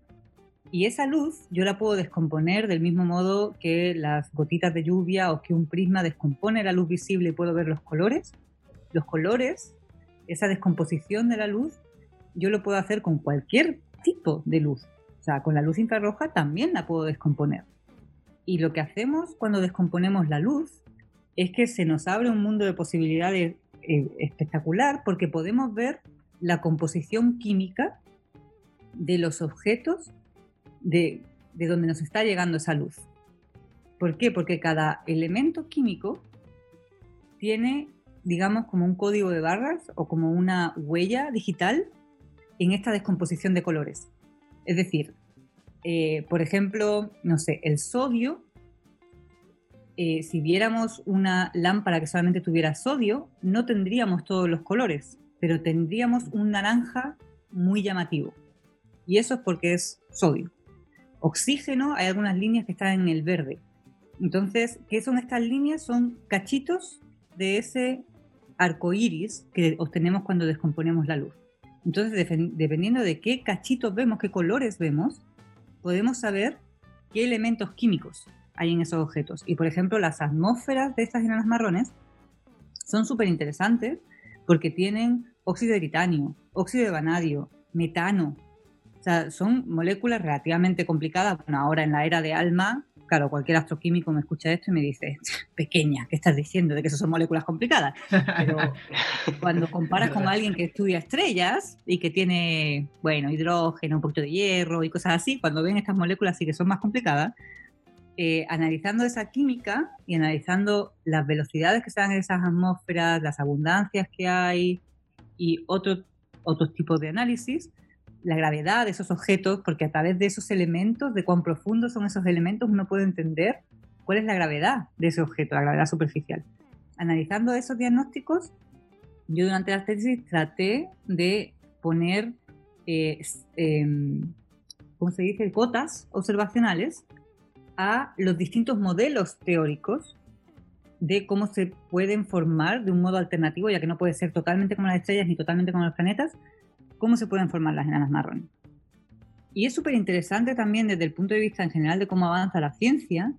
Y esa luz yo la puedo descomponer del mismo modo que las gotitas de lluvia o que un prisma descompone la luz visible y puedo ver los colores. Los colores esa descomposición de la luz yo lo puedo hacer con cualquier tipo de luz. O sea, con la luz infrarroja también la puedo descomponer. Y lo que hacemos cuando descomponemos la luz es que se nos abre un mundo de posibilidades eh, espectacular porque podemos ver la composición química de los objetos de, de donde nos está llegando esa luz. ¿Por qué? Porque cada elemento químico tiene digamos, como un código de barras o como una huella digital en esta descomposición de colores. Es decir, eh, por ejemplo, no sé, el sodio, eh, si viéramos una lámpara que solamente tuviera sodio, no tendríamos todos los colores, pero tendríamos un naranja muy llamativo. y eso es porque es sodio. Oxígeno, hay algunas líneas que están en el verde. Entonces, ¿qué son estas líneas? Son cachitos de ese arco iris que obtenemos cuando descomponemos la luz. Entonces, dependiendo de qué cachitos vemos, qué colores vemos, podemos saber qué elementos químicos hay en esos objetos. Y por ejemplo, las atmósferas de estas enanas marrones son súper interesantes porque tienen óxido de titanio, óxido de vanadio, metano. O sea, son moléculas relativamente complicadas. Bueno, ahora en la era de ALMA claro, cualquier astroquímico me escucha esto y me dice, pequeña, ¿qué estás diciendo de que eso son moléculas complicadas? Pero cuando comparas con alguien que estudia estrellas y que tiene, bueno, hidrógeno, un poquito de hierro y cosas así, cuando ven estas moléculas sí que son más complicadas, eh, analizando esa química y analizando las velocidades que se dan en esas atmósferas, las abundancias que hay y otros tipos de análisis, la gravedad de esos objetos, porque a través de esos elementos, de cuán profundos son esos elementos, uno puede entender cuál es la gravedad de ese objeto, la gravedad superficial. Analizando esos diagnósticos, yo durante la tesis traté de poner, eh, em, ¿cómo se dice?, cotas observacionales a los distintos modelos teóricos de cómo se pueden formar de un modo alternativo, ya que no puede ser totalmente como las estrellas ni totalmente como los planetas, cómo se pueden formar las enanas marrones. Y es súper interesante también desde el punto de vista en general de cómo avanza la ciencia,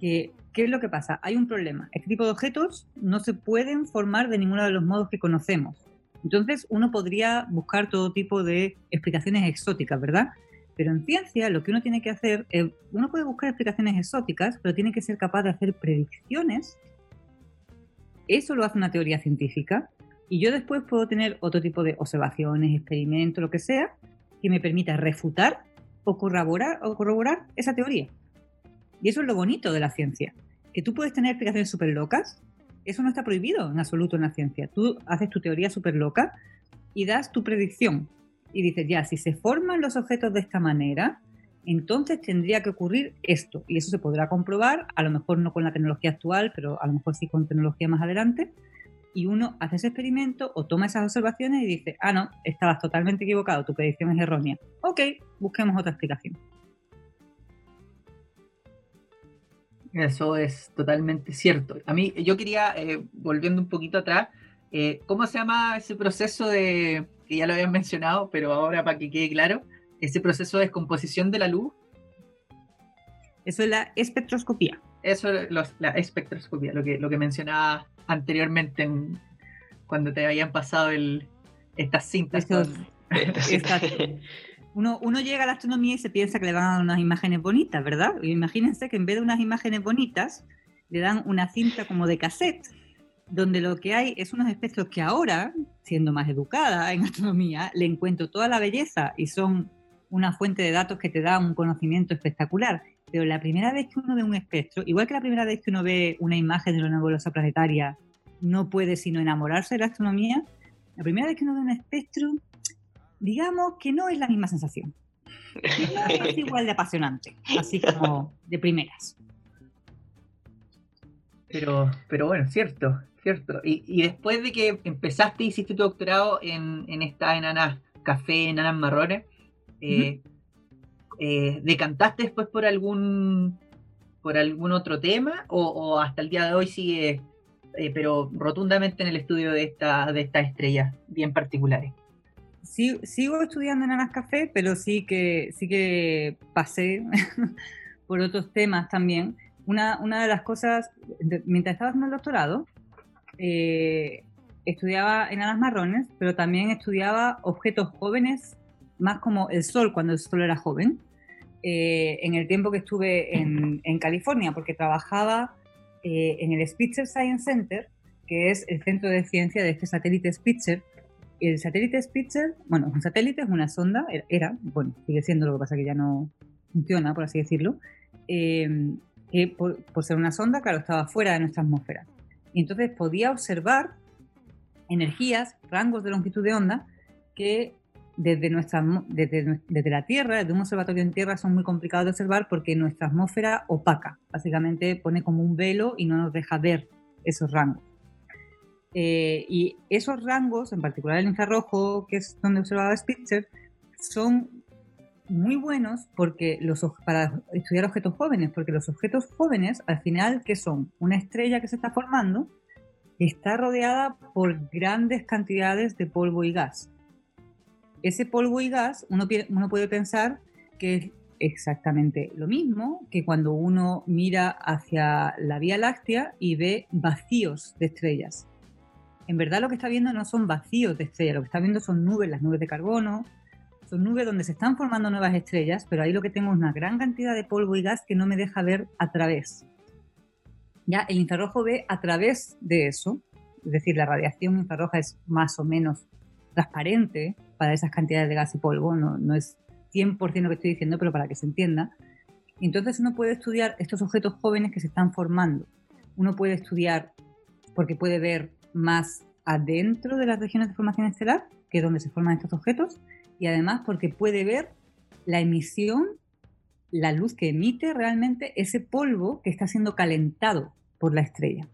que ¿qué es lo que pasa? Hay un problema. Este tipo de objetos no se pueden formar de ninguno de los modos que conocemos. Entonces uno podría buscar todo tipo de explicaciones exóticas, ¿verdad? Pero en ciencia lo que uno tiene que hacer, es, uno puede buscar explicaciones exóticas, pero tiene que ser capaz de hacer predicciones. Eso lo hace una teoría científica. Y yo después puedo tener otro tipo de observaciones, experimentos, lo que sea, que me permita refutar o corroborar, o corroborar esa teoría. Y eso es lo bonito de la ciencia, que tú puedes tener explicaciones súper locas, eso no está prohibido en absoluto en la ciencia. Tú haces tu teoría súper loca y das tu predicción. Y dices, ya, si se forman los objetos de esta manera, entonces tendría que ocurrir esto. Y eso se podrá comprobar, a lo mejor no con la tecnología actual, pero a lo mejor sí con tecnología más adelante y uno hace ese experimento o toma esas observaciones y dice, ah, no, estabas totalmente equivocado, tu predicción es errónea. Ok, busquemos otra explicación. Eso es totalmente cierto. A mí, yo quería, eh, volviendo un poquito atrás, eh, ¿cómo se llama ese proceso de, que ya lo habían mencionado, pero ahora para que quede claro, ese proceso de descomposición de la luz? Eso es la espectroscopía. Eso es la espectroscopía, lo que, lo que mencionaba anteriormente cuando te habían pasado el, estas cintas. Uno, uno, llega a la astronomía y se piensa que le van a dar unas imágenes bonitas, ¿verdad? imagínense que en vez de unas imágenes bonitas, le dan una cinta como de cassette, donde lo que hay es unos espectros que ahora, siendo más educada en astronomía, le encuentro toda la belleza y son una fuente de datos que te da un conocimiento espectacular pero la primera vez que uno ve un espectro, igual que la primera vez que uno ve una imagen de una nebulosa planetaria, no puede sino enamorarse de la astronomía, la primera vez que uno ve un espectro, digamos que no es la misma sensación. No es igual de apasionante, así como de primeras. Pero, pero bueno, cierto, cierto. Y, después de que empezaste y hiciste tu doctorado en, en esta enanas café, enanas marrones, eh, eh, ¿decantaste después por algún por algún otro tema o, hasta el día de hoy sigue eh, pero rotundamente en el estudio de esta de estas estrellas bien particulares? Sí, sigo estudiando en Anas Café, pero sí que sí que pasé por otros temas también. Una, una de las cosas, mientras estaba haciendo el doctorado, eh, estudiaba enanas marrones, pero también estudiaba objetos jóvenes más como el sol cuando el sol era joven, eh, en el tiempo que estuve en, California, porque trabajaba eh, en el Spitzer Science Center, que es el centro de ciencia de este satélite Spitzer. El satélite Spitzer, bueno, un satélite es una sonda, era, bueno, sigue siendo, lo que pasa que ya no funciona, por así decirlo, eh, que por, por ser una sonda, claro, estaba fuera de nuestra atmósfera. Y entonces podía observar energías, rangos de longitud de onda que desde, nuestra, desde, desde, la Tierra, desde un observatorio en Tierra, son muy complicados de observar porque nuestra atmósfera opaca, básicamente pone como un velo y no nos deja ver esos rangos. Eh, y esos rangos, en particular el infrarrojo, que es donde observaba Spitzer, son muy buenos porque los, para estudiar objetos jóvenes, porque los objetos jóvenes, al final, que son? Una estrella que se está formando, está rodeada por grandes cantidades de polvo y gas. Ese polvo y gas, uno, puede pensar que es exactamente lo mismo que cuando uno mira hacia la Vía Láctea y ve vacíos de estrellas. En verdad lo que está viendo no son vacíos de estrellas, lo que está viendo son nubes, las nubes de carbono, son nubes donde se están formando nuevas estrellas, pero ahí lo que tengo es una gran cantidad de polvo y gas que no me deja ver a través. Ya el infrarrojo ve a través de eso, es decir, la radiación infrarroja es más o menos transparente para esas cantidades de gas y polvo, no, no es 100% lo que estoy diciendo, pero para que se entienda. entonces uno puede estudiar estos objetos jóvenes que se están formando. Uno puede estudiar porque puede ver más adentro de las regiones de formación estelar, que es donde se forman estos objetos, y además porque puede ver la emisión, la luz que emite realmente ese polvo que está siendo calentado por la estrella.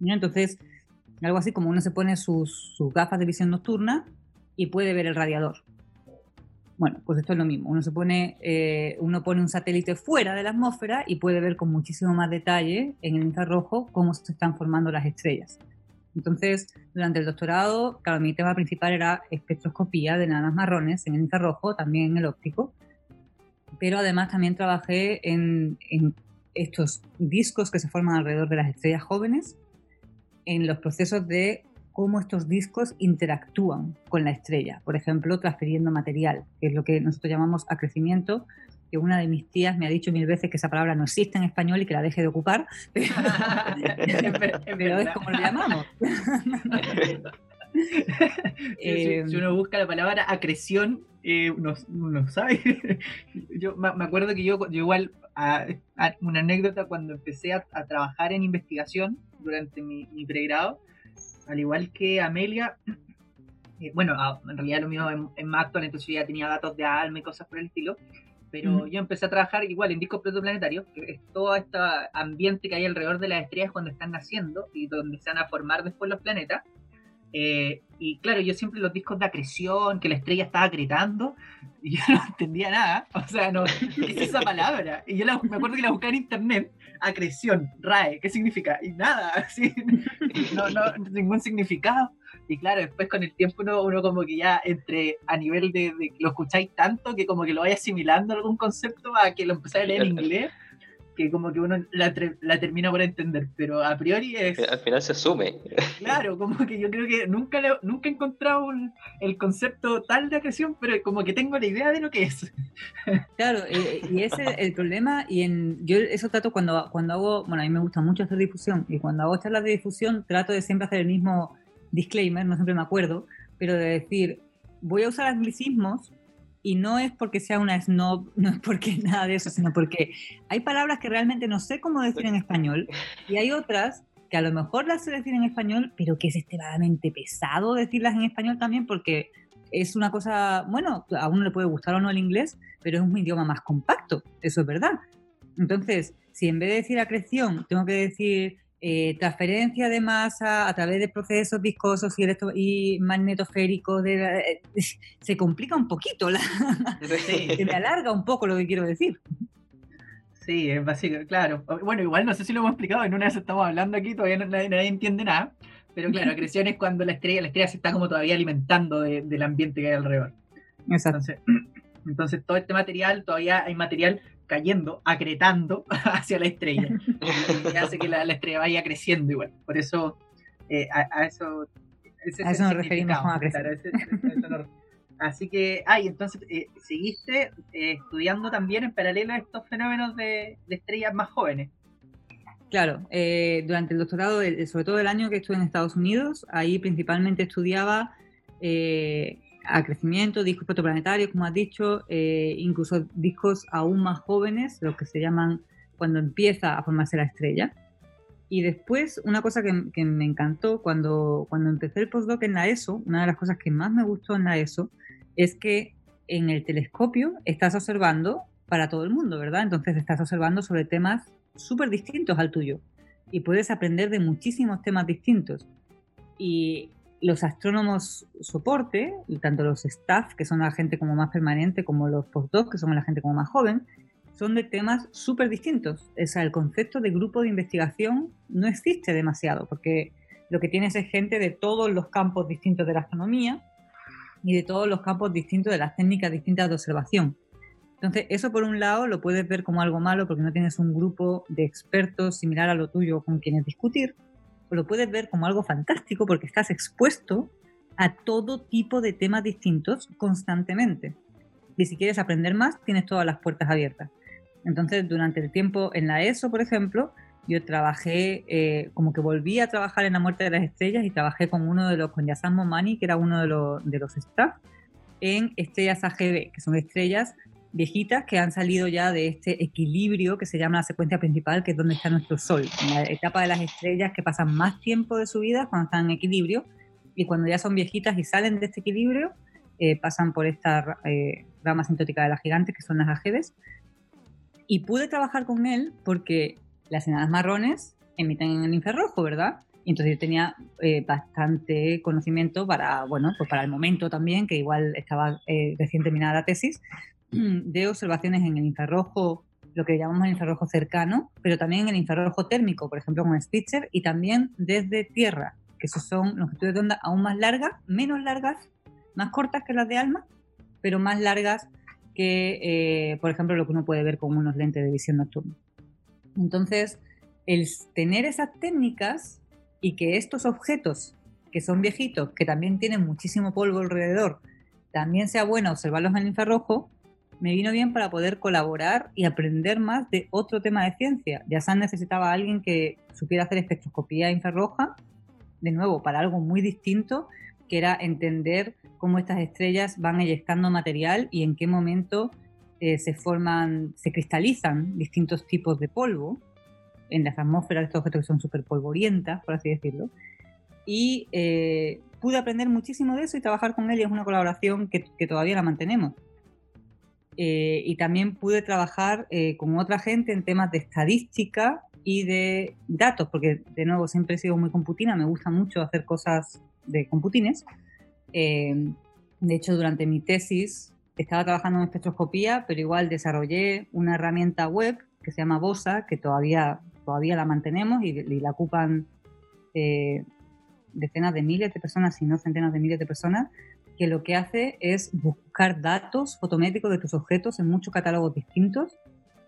Entonces, algo así como uno se pone sus, gafas de visión nocturna y puede ver el radiador. Bueno, pues esto es lo mismo. Uno se pone, eh, uno pone un satélite fuera de la atmósfera y puede ver con muchísimo más detalle en el infrarrojo cómo se están formando las estrellas. Entonces, durante el doctorado, claro, mi tema principal era espectroscopía de nanas marrones en el infrarrojo, también en el óptico, pero además también trabajé en, estos discos que se forman alrededor de las estrellas jóvenes, en los procesos de cómo estos discos interactúan con la estrella, por ejemplo, transfiriendo material, que es lo que nosotros llamamos acrecimiento, que una de mis tías me ha dicho mil veces que esa palabra no existe en español y que la deje de ocupar, pero, es como lo llamamos. Eh, si, uno busca la palabra acreción, eh, uno, sabe. yo me acuerdo que yo, igual, una anécdota cuando empecé a, trabajar en investigación durante mi, pregrado, al igual que Amelia, eh, bueno, en realidad lo mío es, más actual, entonces yo ya tenía datos de alma y cosas por el estilo, pero yo empecé a trabajar igual en discos protoplanetarios, que es todo este ambiente que hay alrededor de las estrellas cuando están naciendo y donde se van a formar después los planetas. Eh, y claro, yo siempre los discos de acreción, que la estrella estaba acretando, y yo no entendía nada. O sea, no, ¿qué es esa palabra? Y yo me acuerdo que la buscaba en internet, acreción, RAE, ¿qué significa? Y nada, así, no, no, ningún significado. Y claro, después con el tiempo uno, uno como que ya entre a nivel de, de, lo escucháis tanto que como que lo vaya asimilando algún concepto a que lo empezáis a leer en inglés que como que uno la, termina por entender, pero a priori es... Al final se asume. Claro, como que yo creo que nunca, nunca he encontrado el concepto tal de acreción, pero como que tengo la idea de lo que es. Claro, eh, y ese es el problema, y en, yo eso trato cuando, cuando hago, bueno, a mí me gusta mucho hacer difusión, y cuando hago charlas de difusión trato de siempre hacer el mismo disclaimer, no siempre me acuerdo, pero de decir, voy a usar anglicismos y no es porque sea una snob, no es porque nada de eso, sino porque hay palabras que realmente no sé cómo decir en español y hay otras que a lo mejor las sé decir en español, pero que es extremadamente pesado decirlas en español también porque es una cosa, bueno, a uno le puede gustar o no el inglés, pero es un idioma más compacto, eso es verdad. Entonces, si en vez de decir acreción tengo que decir eh, transferencia de masa a través de procesos viscosos y, y magnetosféricos, de, eh, se complica un poquito, la, se me alarga un poco lo que quiero decir. Sí, es básico, claro. Bueno, igual no sé si lo hemos explicado, en una vez estamos hablando aquí, todavía nadie, entiende nada, pero claro, acreción es cuando la estrella, la estrella se está como todavía alimentando del ambiente que hay alrededor. Entonces, entonces todo este material, todavía hay material cayendo, acretando hacia la estrella. y hace que la, estrella vaya creciendo igual. Por eso, eh, a, eso... a eso nos referimos acrecer. Así que, ay, entonces, eh, seguiste eh, estudiando también en paralelo a estos fenómenos de, estrellas más jóvenes. Claro, durante el doctorado, sobre todo el año que estuve en Estados Unidos, ahí principalmente estudiaba a crecimiento, discos protoplanetarios, como has dicho, eh, incluso discos aún más jóvenes, los que se llaman cuando empieza a formarse la estrella. Y después, una cosa que, me encantó cuando, cuando empecé el postdoc en la ESO, una de las cosas que más me gustó en la ESO, es que en el telescopio estás observando para todo el mundo, ¿verdad? Entonces estás observando sobre temas súper distintos al tuyo y puedes aprender de muchísimos temas distintos. Y los astrónomos soporte, tanto los staff, que son la gente como más permanente, como los postdocs, que son la gente como más joven, son de temas súper distintos. O sea, el concepto de grupo de investigación no existe demasiado, porque lo que tienes es gente de todos los campos distintos de la astronomía y de todos los campos distintos de las técnicas distintas de observación. Entonces, eso por un lado lo puedes ver como algo malo porque no tienes un grupo de expertos similar a lo tuyo con quienes discutir, lo puedes ver como algo fantástico porque estás expuesto a todo tipo de temas distintos constantemente. Y si quieres aprender más, tienes todas las puertas abiertas. Entonces, durante el tiempo en la ESO, por ejemplo, yo trabajé, eh, como que volví a trabajar en La Muerte de las Estrellas y trabajé con uno de los, con Yasan Momani, que era uno de los, de los staff, en estrellas AGB, que son estrellas viejitas que han salido ya de este equilibrio que se llama la secuencia principal, que es donde está nuestro Sol, en la etapa de las estrellas que pasan más tiempo de su vida cuando están en equilibrio y cuando ya son viejitas y salen de este equilibrio, eh, pasan por esta eh, rama sintótica de las gigantes, que son las AGBs. Y pude trabajar con él porque las enanas marrones emiten en infrarrojo, ¿verdad? Y entonces yo tenía eh, bastante conocimiento para, bueno, pues para el momento también, que igual estaba recién terminada la tesis, de observaciones en el infrarrojo, lo que llamamos el infrarrojo cercano, pero también en el infrarrojo térmico, por ejemplo con Spitzer, y también desde tierra, que esos son longitudes de onda aún más largas, menos largas, más cortas que las de ALMA, pero más largas que, eh, por ejemplo, lo que uno puede ver con unos lentes de visión nocturna. Entonces, el tener esas técnicas y que estos objetos, que son viejitos, que también tienen muchísimo polvo alrededor, también sea bueno observarlos en el infrarrojo, me vino bien para poder colaborar y aprender más de otro tema de ciencia. Ya San necesitaba a alguien que supiera hacer espectroscopía infrarroja, de nuevo, para algo muy distinto, que era entender cómo estas estrellas van eyectando material y en qué momento eh, se forman, se cristalizan distintos tipos de polvo en las atmósferas de estos objetos que son súper polvorientas, por así decirlo. Y eh, pude aprender muchísimo de eso y trabajar con él y es una colaboración que todavía la mantenemos. Eh, y también pude trabajar eh, con otra gente en temas de estadística y de datos, porque de nuevo siempre he sido muy computina, me gusta mucho hacer cosas de computines. Eh, de hecho, durante mi tesis estaba trabajando en espectroscopía, pero igual desarrollé una herramienta web que se llama Bosa, que todavía, todavía la mantenemos y, y la ocupan decenas de miles de personas, si no centenas de miles de personas, que lo que hace es buscar datos fotométricos de tus objetos en muchos catálogos distintos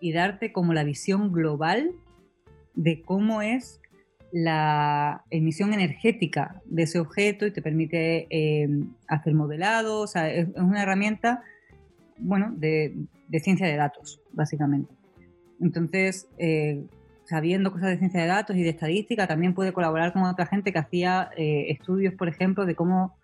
y darte como la visión global de cómo es la emisión energética de ese objeto y te permite eh, hacer modelado, o sea, es, una herramienta, bueno, de, ciencia de datos, básicamente. Entonces, eh, sabiendo cosas de ciencia de datos y de estadística, también puede colaborar con otra gente que hacía eh, estudios, por ejemplo, de cómo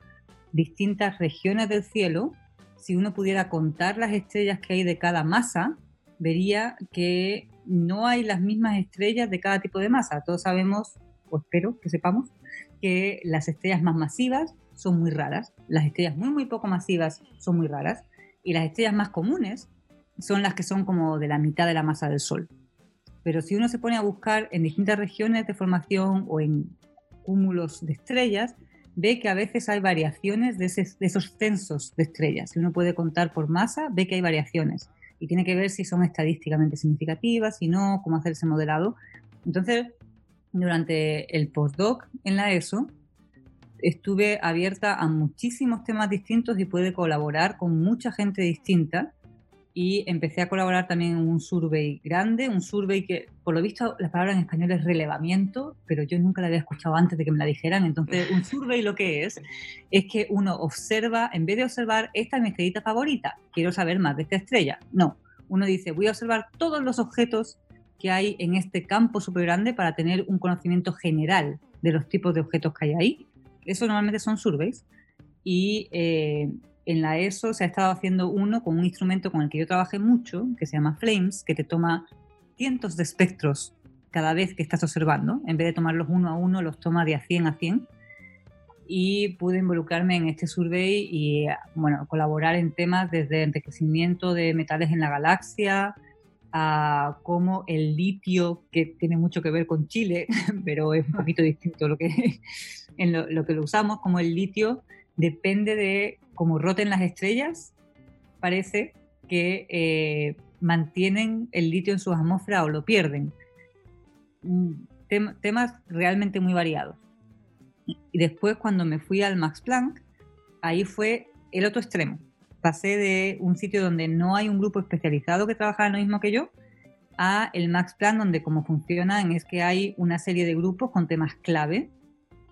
distintas regiones del cielo, si uno pudiera contar las estrellas que hay de cada masa, vería que no hay las mismas estrellas de cada tipo de masa. Todos sabemos, o espero que sepamos, que las estrellas más masivas son muy raras, las estrellas muy muy poco masivas son muy raras y las estrellas más comunes son las que son como de la mitad de la masa del Sol. Pero si uno se pone a buscar en distintas regiones de formación o en cúmulos de estrellas, ve que a veces hay variaciones de, esos censos de estrellas. Si uno puede contar por masa, ve que hay variaciones y tiene que ver si son estadísticamente significativas, si no, cómo hacer ese modelado. Entonces, durante el postdoc en la ESO, estuve abierta a muchísimos temas distintos y pude colaborar con mucha gente distinta y empecé a colaborar también en un survey grande, un survey que, por lo visto, la palabra en español es relevamiento, pero yo nunca la había escuchado antes de que me la dijeran. Entonces, un survey lo que es, es que uno observa, en vez de observar, esta es mi estrellita favorita, quiero saber más de esta estrella. No, uno dice, voy a observar todos los objetos que hay en este campo súper grande para tener un conocimiento general de los tipos de objetos que hay ahí. Eso normalmente son surveys. Y eh, en la ESO se ha estado haciendo uno con un instrumento con el que yo trabajé mucho, que se llama Flames, que te toma cientos de espectros cada vez que estás observando. En vez de tomarlos uno a uno, los toma de a 100 a 100. Y pude involucrarme en este survey y bueno, colaborar en temas desde enriquecimiento de metales en la galaxia, a cómo el litio, que tiene mucho que ver con Chile, pero es un poquito distinto lo que, en lo, que lo usamos, como el litio depende de cómo roten las estrellas, parece que eh, mantienen el litio en su atmósfera o lo pierden. Mm, temas realmente muy variados. Y después cuando me fui al Max Planck, ahí fue el otro extremo. Pasé de un sitio donde no hay un grupo especializado que trabaja lo mismo que yo, a el Max Planck, donde como funcionan es que hay una serie de grupos con temas clave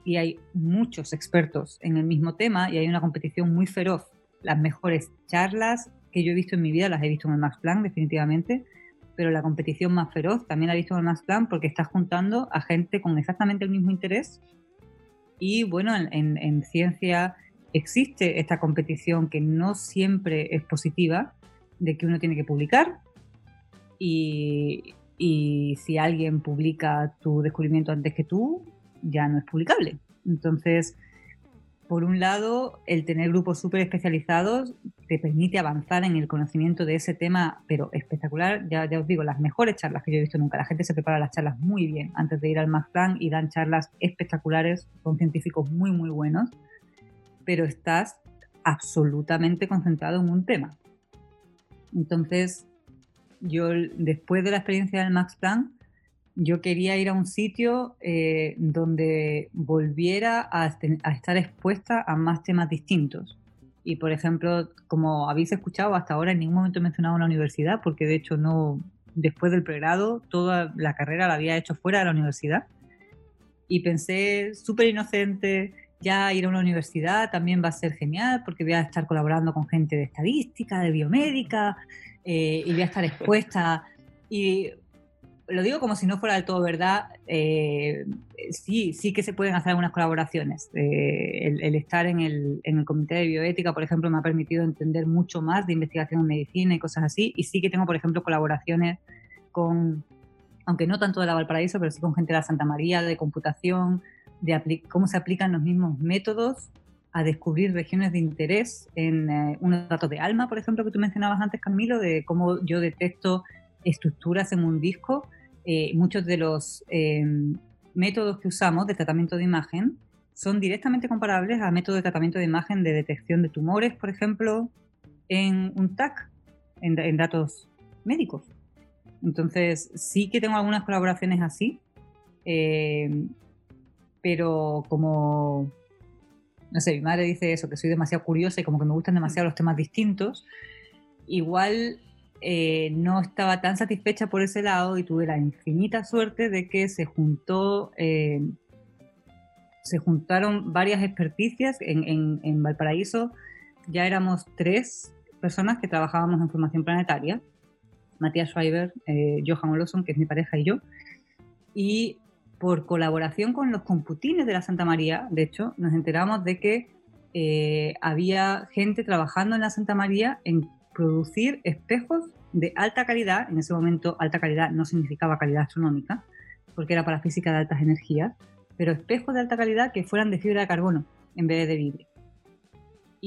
y hay muchos expertos en el mismo tema y hay una competición muy feroz. Las mejores charlas que yo he visto en mi vida las he visto en el Max Planck, definitivamente, pero la competición más feroz también la he visto en el Max Planck porque estás juntando a gente con exactamente el mismo interés y bueno, en, ciencia existe esta competición que no siempre es positiva, de que uno tiene que publicar y, y, si alguien publica tu descubrimiento antes que tú, ya no es publicable. Entonces, por un lado, el tener grupos súper especializados te permite avanzar en el conocimiento de ese tema, pero espectacular. Ya, os digo, las mejores charlas que yo he visto nunca. La gente se prepara las charlas muy bien antes de ir al Max Planck y dan charlas espectaculares con científicos muy, muy buenos, pero estás absolutamente concentrado en un tema. Entonces, yo después de la experiencia del Max Planck, yo quería ir a un sitio eh, donde volviera a, estar expuesta a más temas distintos. Y por ejemplo, como habéis escuchado, hasta ahora en ningún momento he mencionado una universidad, porque de hecho no, después del pregrado, toda la carrera la había hecho fuera de la universidad. Y pensé, súper inocente, ya ir a una universidad también va a ser genial, porque voy a estar colaborando con gente de estadística, de biomédica, eh, y voy a estar expuesta. Y lo digo como si no fuera del todo verdad, eh, sí, sí que se pueden hacer algunas colaboraciones. Eh, el, estar en el, en el, Comité de Bioética, por ejemplo, me ha permitido entender mucho más de investigación en medicina y cosas así. Y sí que tengo, por ejemplo, colaboraciones con, aunque no tanto de la Valparaíso, pero sí con gente de la Santa María, de computación, de cómo se aplican los mismos métodos a descubrir regiones de interés en eh, unos datos de alma, por ejemplo, que tú mencionabas antes, Camilo, de cómo yo detecto estructuras en un disco eh, muchos de los em, métodos que usamos de tratamiento de imagen son directamente comparables a métodos de tratamiento de imagen de detección de tumores, por ejemplo, en un TAC, en, datos médicos. Entonces, sí que tengo algunas colaboraciones así, em, pero como, no sé, mi madre dice eso, que soy demasiado curiosa y como que me gustan demasiado los temas distintos, igual eh, no estaba tan satisfecha por ese lado y tuve la infinita suerte de que se juntó, eh, se juntaron varias experticias en, Valparaíso. Ya éramos tres personas que trabajábamos en formación planetaria, Matías Schreiber, eh, Johan Olosson, que es mi pareja, y yo. Y por colaboración con los computines de la Santa María, de hecho, nos enteramos de que había gente trabajando en la Santa María en producir espejos de alta calidad, en ese momento alta calidad no significaba calidad astronómica, porque era para física de altas energías, pero espejos de alta calidad que fueran de fibra de carbono en vez de vidrio.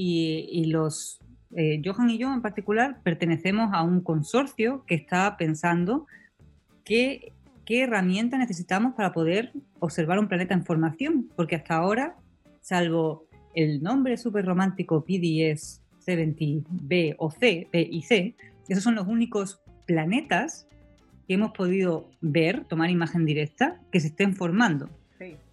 Y, los, eh, Johan y yo en particular pertenecemos a un consorcio que está pensando qué, qué herramienta necesitamos para poder observar un planeta en formación, porque hasta ahora, salvo el nombre súper romántico PDS 70B o C, B y C, esos son los únicos planetas que hemos podido ver, tomar imagen directa, que se estén formando.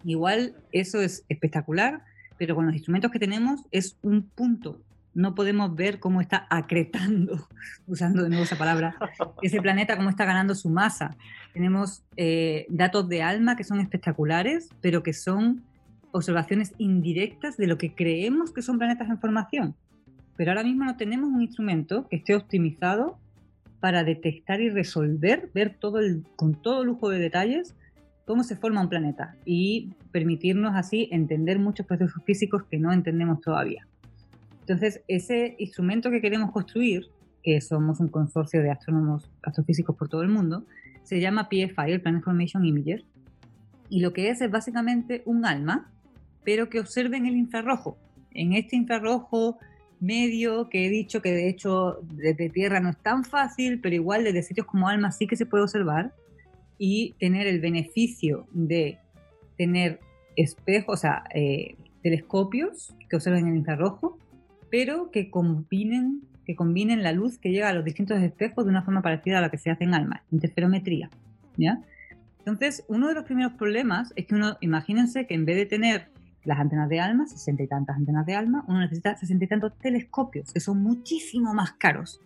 Igual eso es espectacular, pero con los instrumentos que tenemos es un punto. No podemos ver cómo está acretando, usando de nuevo esa palabra, ese planeta, cómo está ganando su masa. Tenemos eh, datos de ALMA que son espectaculares, pero que son observaciones indirectas de lo que creemos que son planetas en formación pero ahora mismo no tenemos un instrumento que esté optimizado para detectar y resolver, ver todo el, con todo lujo de detalles cómo se forma un planeta y permitirnos así entender muchos procesos físicos que no entendemos todavía. Entonces, ese instrumento que queremos construir, que somos un consorcio de astrónomos, astrofísicos por todo el mundo, se llama PFI, el Planet Formation Imager, y lo que es es básicamente un alma, pero que observe en el infrarrojo. En este infrarrojo medio que he dicho que de hecho desde tierra no es tan fácil, pero igual desde sitios como Alma sí que se puede observar y tener el beneficio de tener espejos, o sea, eh, telescopios que observen el infrarrojo, pero que combinen, que combinen la luz que llega a los distintos espejos de una forma parecida a la que se hace en ALMA, interferometría. ¿ya? Entonces, uno de los primeros problemas es que uno, imagínense que en vez de tener las antenas de ALMA, sesenta y tantas antenas de ALMA, uno necesita sesenta y tantos telescopios, que son muchísimo más caros.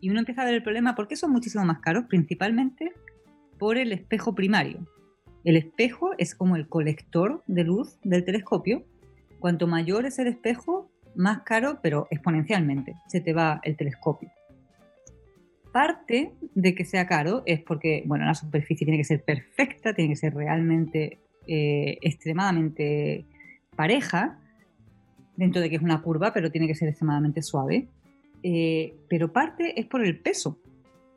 Y uno empieza a ver el problema, ¿por qué son muchísimo más caros? Principalmente por el espejo primario. El espejo es como el colector de luz del telescopio. Cuanto mayor es el espejo, más caro, pero exponencialmente, se te va el telescopio. Parte de que sea caro es porque, bueno, la superficie tiene que ser perfecta, tiene que ser realmente eh, extremadamente pareja, dentro de que es una curva, pero tiene que ser extremadamente suave. Eh, pero parte es por el peso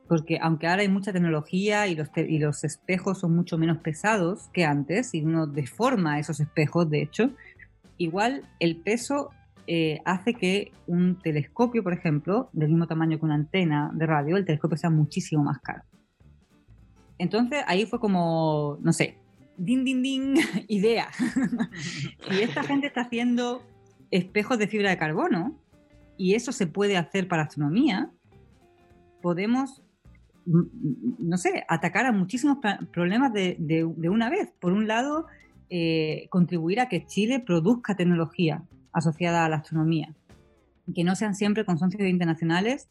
porque aunque ahora hay mucha tecnología y los, y los espejos son mucho menos pesados que antes, y uno deforma esos espejos, de hecho, igual el peso eh, hace que un telescopio, por ejemplo, del mismo tamaño que una antena de radio, el telescopio sea muchísimo más caro. Entonces ahí fue como, no sé, din, din, din, idea. y esta gente está haciendo espejos de fibra de carbono, y eso se puede hacer para astronomía, podemos no sé, atacar a muchísimos problemas de, una vez. Por un lado, eh, contribuir a que Chile produzca tecnología asociada a la astronomía, que no sean siempre consorcios internacionales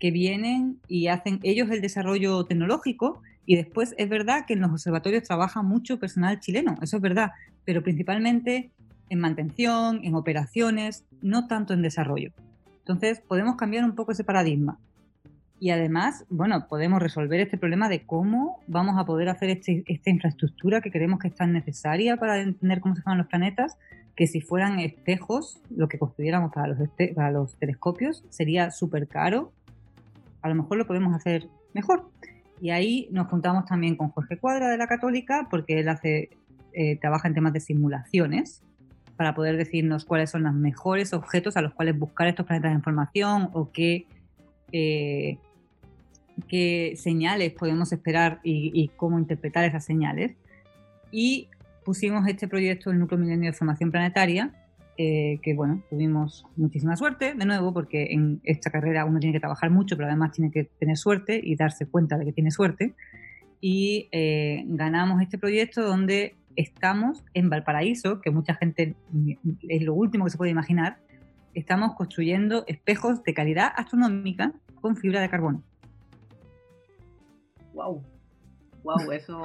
que vienen y hacen ellos el desarrollo tecnológico y después es verdad que en los observatorios trabaja mucho personal chileno, eso es verdad, pero principalmente en mantención, en operaciones, no tanto en desarrollo. Entonces podemos cambiar un poco ese paradigma. Y además, bueno, podemos resolver este problema de cómo vamos a poder hacer este, esta infraestructura que creemos que es tan necesaria para entender cómo se forman los planetas, que si fueran espejos, lo que construyéramos para los, para los telescopios, sería súper caro. A lo mejor lo podemos hacer mejor. Y ahí nos juntamos también con Jorge Cuadra de la Católica, porque él hace, eh, trabaja en temas de simulaciones, para poder decirnos cuáles son los mejores objetos a los cuales buscar estos planetas de información o qué eh, qué señales podemos esperar y, cómo interpretar esas señales. Y pusimos este proyecto, el Núcleo Milenio de Formación Planetaria, eh, que bueno, tuvimos muchísima suerte, de nuevo, porque en esta carrera uno tiene que trabajar mucho, pero además tiene que tener suerte y darse cuenta de que tiene suerte. Y eh, ganamos este proyecto donde estamos en Valparaíso, que mucha gente es lo último que se puede imaginar, estamos construyendo espejos de calidad astronómica con fibra de carbono. Wow, wow, eso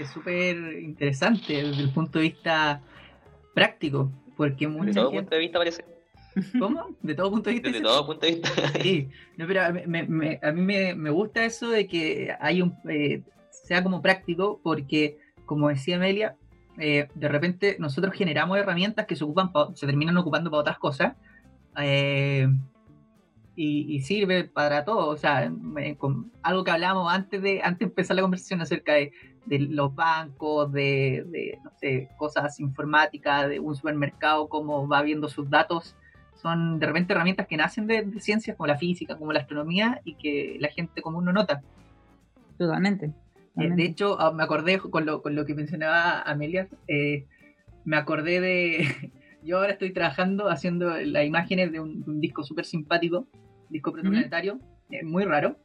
es súper interesante desde el punto de vista práctico, porque De todo punto de vista parece. ¿Cómo? De todo punto de vista. De todo punto de vista. Sí, no, pero a, mí me, gusta eso de que hay un eh, sea como práctico, porque como decía Amelia, eh, de repente nosotros generamos herramientas que se ocupan se terminan ocupando para otras cosas. Eh, y, sirve para todo. O sea, con algo que hablábamos antes de, antes de empezar la conversación acerca de, los bancos, de, no sé, cosas informáticas, de un supermercado, cómo va viendo sus datos. Son de repente herramientas que nacen de, ciencias como la física, como la astronomía y que la gente común no nota. Totalmente. Eh, de hecho, ah, me acordé con lo, con lo que mencionaba Amelia, eh, me acordé de, yo ahora estoy trabajando haciendo las imágenes de un, disco súper simpático disco protoplanetario, muy raro.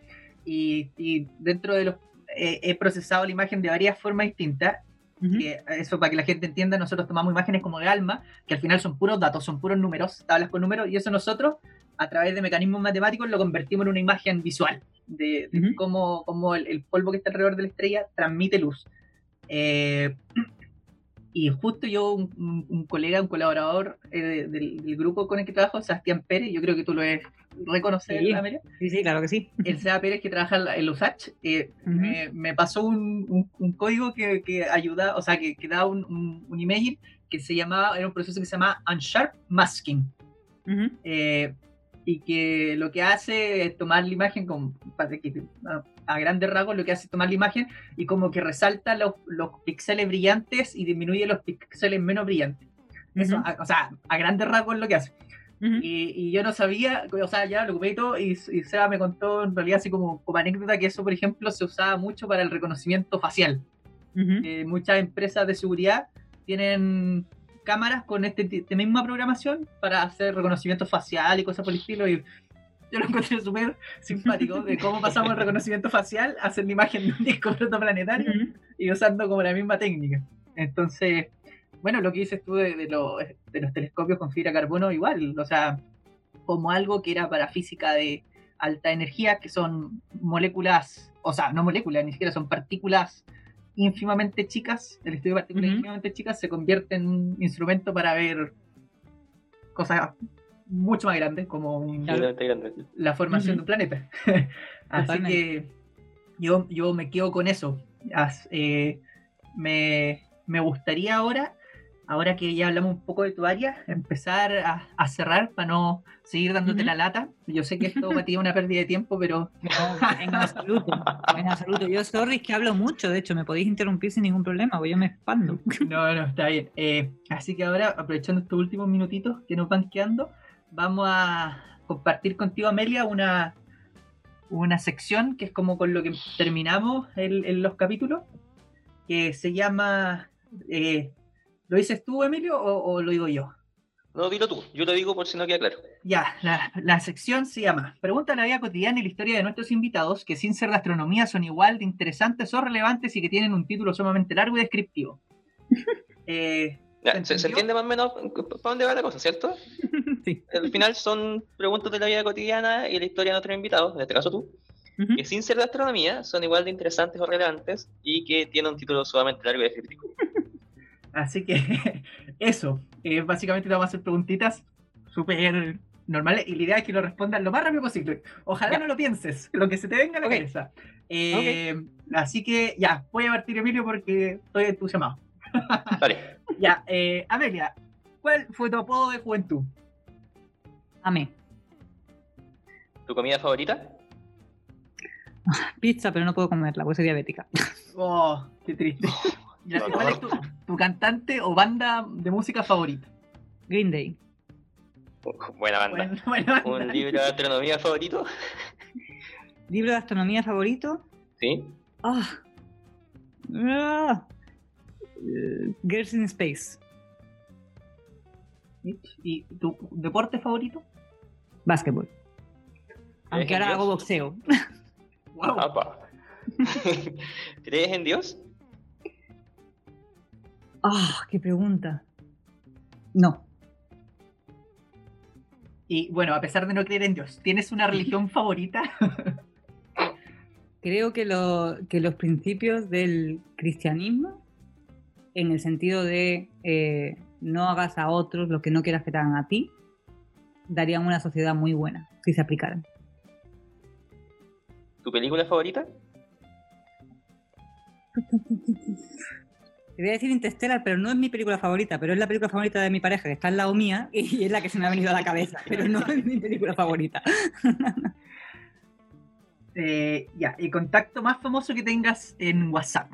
Y, dentro de los. He procesado la imagen de varias formas distintas. eso para que la gente entienda, nosotros tomamos imágenes como de alma, que al final son puros datos, son puros números, tablas con números, y eso nosotros, a través de mecanismos matemáticos, lo convertimos en una imagen visual de, cómo, el, polvo que está alrededor de la estrella transmite luz. Eh, y justo yo, un, colega, un colaborador eh, del, grupo con el que trabajo, Sebastián Pérez, yo creo que tú lo ves reconocer, sí, Sí, sí, claro que sí. El Seba Pérez que trabaja en los eh, me, pasó un, código que, ayuda, o sea, que, que da un, un, email que se llamaba, era un proceso que se llama Unsharp Masking y que lo que hace es tomar la imagen con, a grandes rasgos lo que hace es tomar la imagen y como que resalta los, los píxeles brillantes y disminuye los píxeles menos brillantes. Eso, o sea, a grandes rasgos es lo que hace. Y, y yo no sabía, o sea, ya lo ocupé y todo, y, y Seba me contó en realidad así como, como anécdota que eso, por ejemplo, se usaba mucho para el reconocimiento facial. Eh, muchas empresas de seguridad tienen cámaras con este, esta misma programación para hacer reconocimiento facial y cosas por el estilo. Y yo lo encontré súper simpático de cómo pasamos el reconocimiento facial a hacer la imagen de un disco protoplanetario Ujú. y usando como la misma técnica. Entonces, bueno, lo que dices tú de, de los, de los telescopios con fibra carbono, igual, o sea, como algo que era para física de alta energía, que son moléculas, o sea, no moléculas, ni siquiera son partículas ínfimamente chicas, el estudio de partículas ínfimamente chicas se convierte en un instrumento para ver cosas mucho más grandes, como un, Claro. La formación de un planeta. Así Totalmente. que yo, yo me quedo con eso. As- eh, me, me gustaría ahora, ahora que ya hablamos un poco de tu área, empezar a, a cerrar para no seguir dándote la lata. Yo sé que esto para ti es una pérdida de tiempo, pero No, en absoluto. En absoluto. Yo, sorry, es que hablo mucho. De hecho, me podéis interrumpir sin ningún problema, porque yo me expando. no, no, está bien. Eh, así que ahora, aprovechando estos últimos minutitos que nos van quedando, vamos a compartir contigo, Amelia, una, una sección que es como con lo que terminamos en los capítulos, que se llama... eh, ¿Lo dices tú, Emilio, o, o lo digo yo? No, dilo tú. Yo lo digo por si no queda claro. Ya, la, la sección se llama Pregunta a la vida cotidiana y la historia de nuestros invitados, que sin ser de astronomía son igual de interesantes o relevantes y que tienen un título sumamente largo y descriptivo. Eh, Ya, ¿Se entiende más o menos para dónde va la cosa, cierto? Sí. Al final son preguntas de la vida cotidiana y la historia de nuestros invitados, en este caso tú, que sin ser de astronomía son igual de interesantes o relevantes y que tienen un título sumamente largo y descriptivo. Así que eso, eh, básicamente te vamos a hacer preguntitas súper normales y la idea es que lo respondas lo más rápido posible. Ojalá Ya. no lo pienses, lo que se te venga a la cabeza. Eh, Así que ya, voy a partir Emilio porque estoy entusiasmado. Vale. Ya, eh, Amelia, ¿cuál fue tu apodo de juventud? Amé. ¿Tu comida favorita? Pizza, pero no puedo comerla, porque soy diabética. Oh, qué triste. No, no. ¿Cuál es tu, tu cantante o banda de música favorita? Green Day. Buena banda. Bueno, buena banda. ¿Un libro de astronomía favorito? ¿Libro de astronomía favorito? Sí. Ah. Ah. Eh, Girls in Space. ¿Y tu deporte favorito? Básquetbol. Aunque ahora Dios? hago boxeo. Wow. ¿Crees en Dios? Ah, qué pregunta. No. Y bueno, a pesar de no creer en Dios, ¿tienes una religión favorita? Creo que, lo- que los principios del cristianismo, en el sentido de eh, no hagas a otros lo que no quieras que te hagan a ti, darían una sociedad muy buena si se aplicaran. ¿Tu película favorita? Te voy a decir Interstellar, pero no es mi película favorita, pero es la película favorita de mi pareja, que está al lado mía, y es la que se me ha venido a la cabeza, pero no es mi película favorita. Eh, ya, el contacto más famoso que tengas en WhatsApp.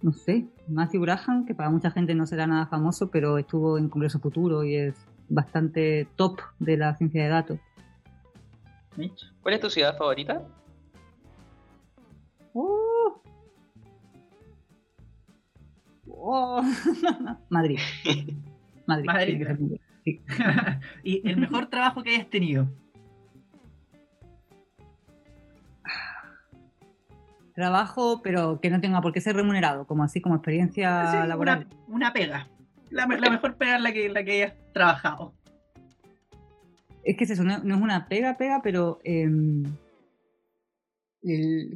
No sé, Matthew Graham, que para mucha gente no será nada famoso, pero estuvo en Congreso Futuro y es bastante top de la ciencia de datos. ¿Cuál es tu ciudad favorita? ¡Oh! ¡Oh! Madrid. Madrid. Madrid. Sí. y el mejor trabajo que hayas tenido. Trabajo, pero que no tenga por qué ser remunerado, como así como experiencia Sí, laboral. Una, una pega. La, me- la mejor pega en la que, la que hayas trabajado. Es que es eso, no, no es una pega, pega, pero em,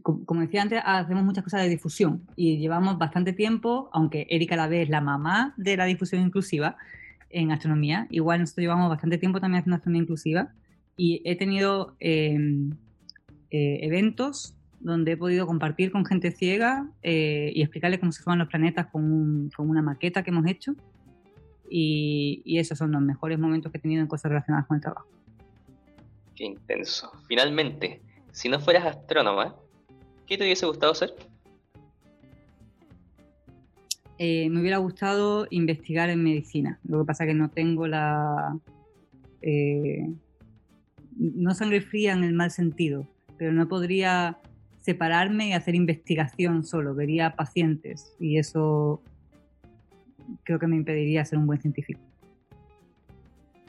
como decía antes, hacemos muchas cosas de difusión y llevamos bastante tiempo, aunque Erika la es la mamá de la difusión inclusiva en astronomía, igual nosotros llevamos bastante tiempo también haciendo astronomía inclusiva y he tenido em, eh, eventos donde he podido compartir con gente ciega eh, y explicarles cómo se forman los planetas con, un- con una maqueta que hemos hecho. Y esos son los mejores momentos que he tenido en cosas relacionadas con el trabajo. Qué intenso. Finalmente, si no fueras astrónoma, ¿qué te hubiese gustado ser? Eh, me hubiera gustado investigar en medicina. Lo que pasa es que no tengo la... eh, no sangre fría en el mal sentido, pero no podría separarme y hacer investigación solo. Vería pacientes y eso creo que me impediría ser un buen científico.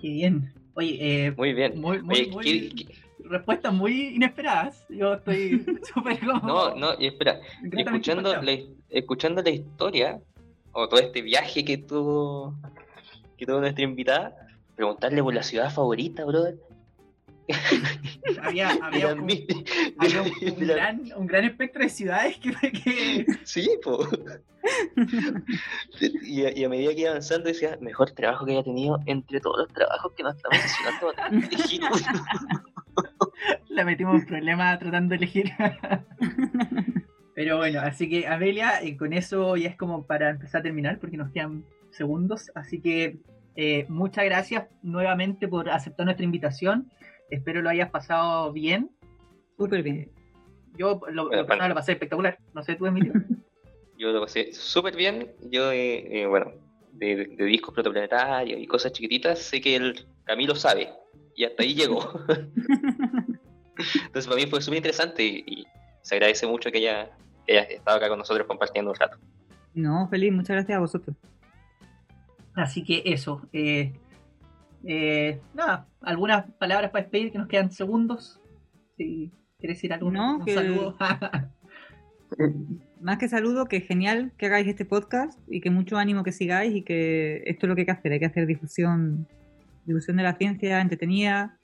Qué bien. Oye, eh, Muy bien. muy, muy, Oye, muy- ¿qué- qué- respuestas muy inesperadas. Yo estoy súper. No, no, y espera, escuchando la, escuchando la historia, o todo este viaje que tuvo, que tuvo nuestra invitada, preguntarle por la ciudad favorita, brother. Había, había, la un, mi- había un- de un la- gran, un gran espectro de ciudades que... que... Sí, po. Y, a- y a medida que iba avanzando decía, mejor trabajo que haya tenido entre todos los trabajos que nos estamos uno". La metimos en problemas tratando de elegir. Pero bueno, así que Amelia, eh, con eso ya es como para empezar a terminar, porque nos quedan segundos. Así que eh, muchas gracias nuevamente por aceptar nuestra invitación. Espero lo hayas pasado bien. Súper bien. Yo lo, Bueno, lo personal lo pasé espectacular. No sé tú, Emilio. Yo lo pasé súper bien. Yo, eh, eh, bueno, de, de discos protoplanetarios y cosas chiquititas, sé que el Camilo sabe. Y hasta ahí llegó. Entonces, para mí fue súper interesante y, y se agradece mucho que haya, que haya estado acá con nosotros compartiendo un rato. No, feliz, muchas gracias a vosotros. Así que eso. eh, eh, nada, algunas palabras para despedir que nos quedan segundos. Si quieres decir algo, No, un que- saludo. Más que saludo, que genial que hagáis este podcast y que mucho ánimo que sigáis y que esto es lo que hay que hacer, hay que hacer difusión, difusión de la ciencia entretenida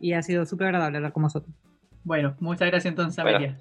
y ha sido súper agradable hablar con vosotros. bueno, muchas gracias entonces, Bueno. Amelia.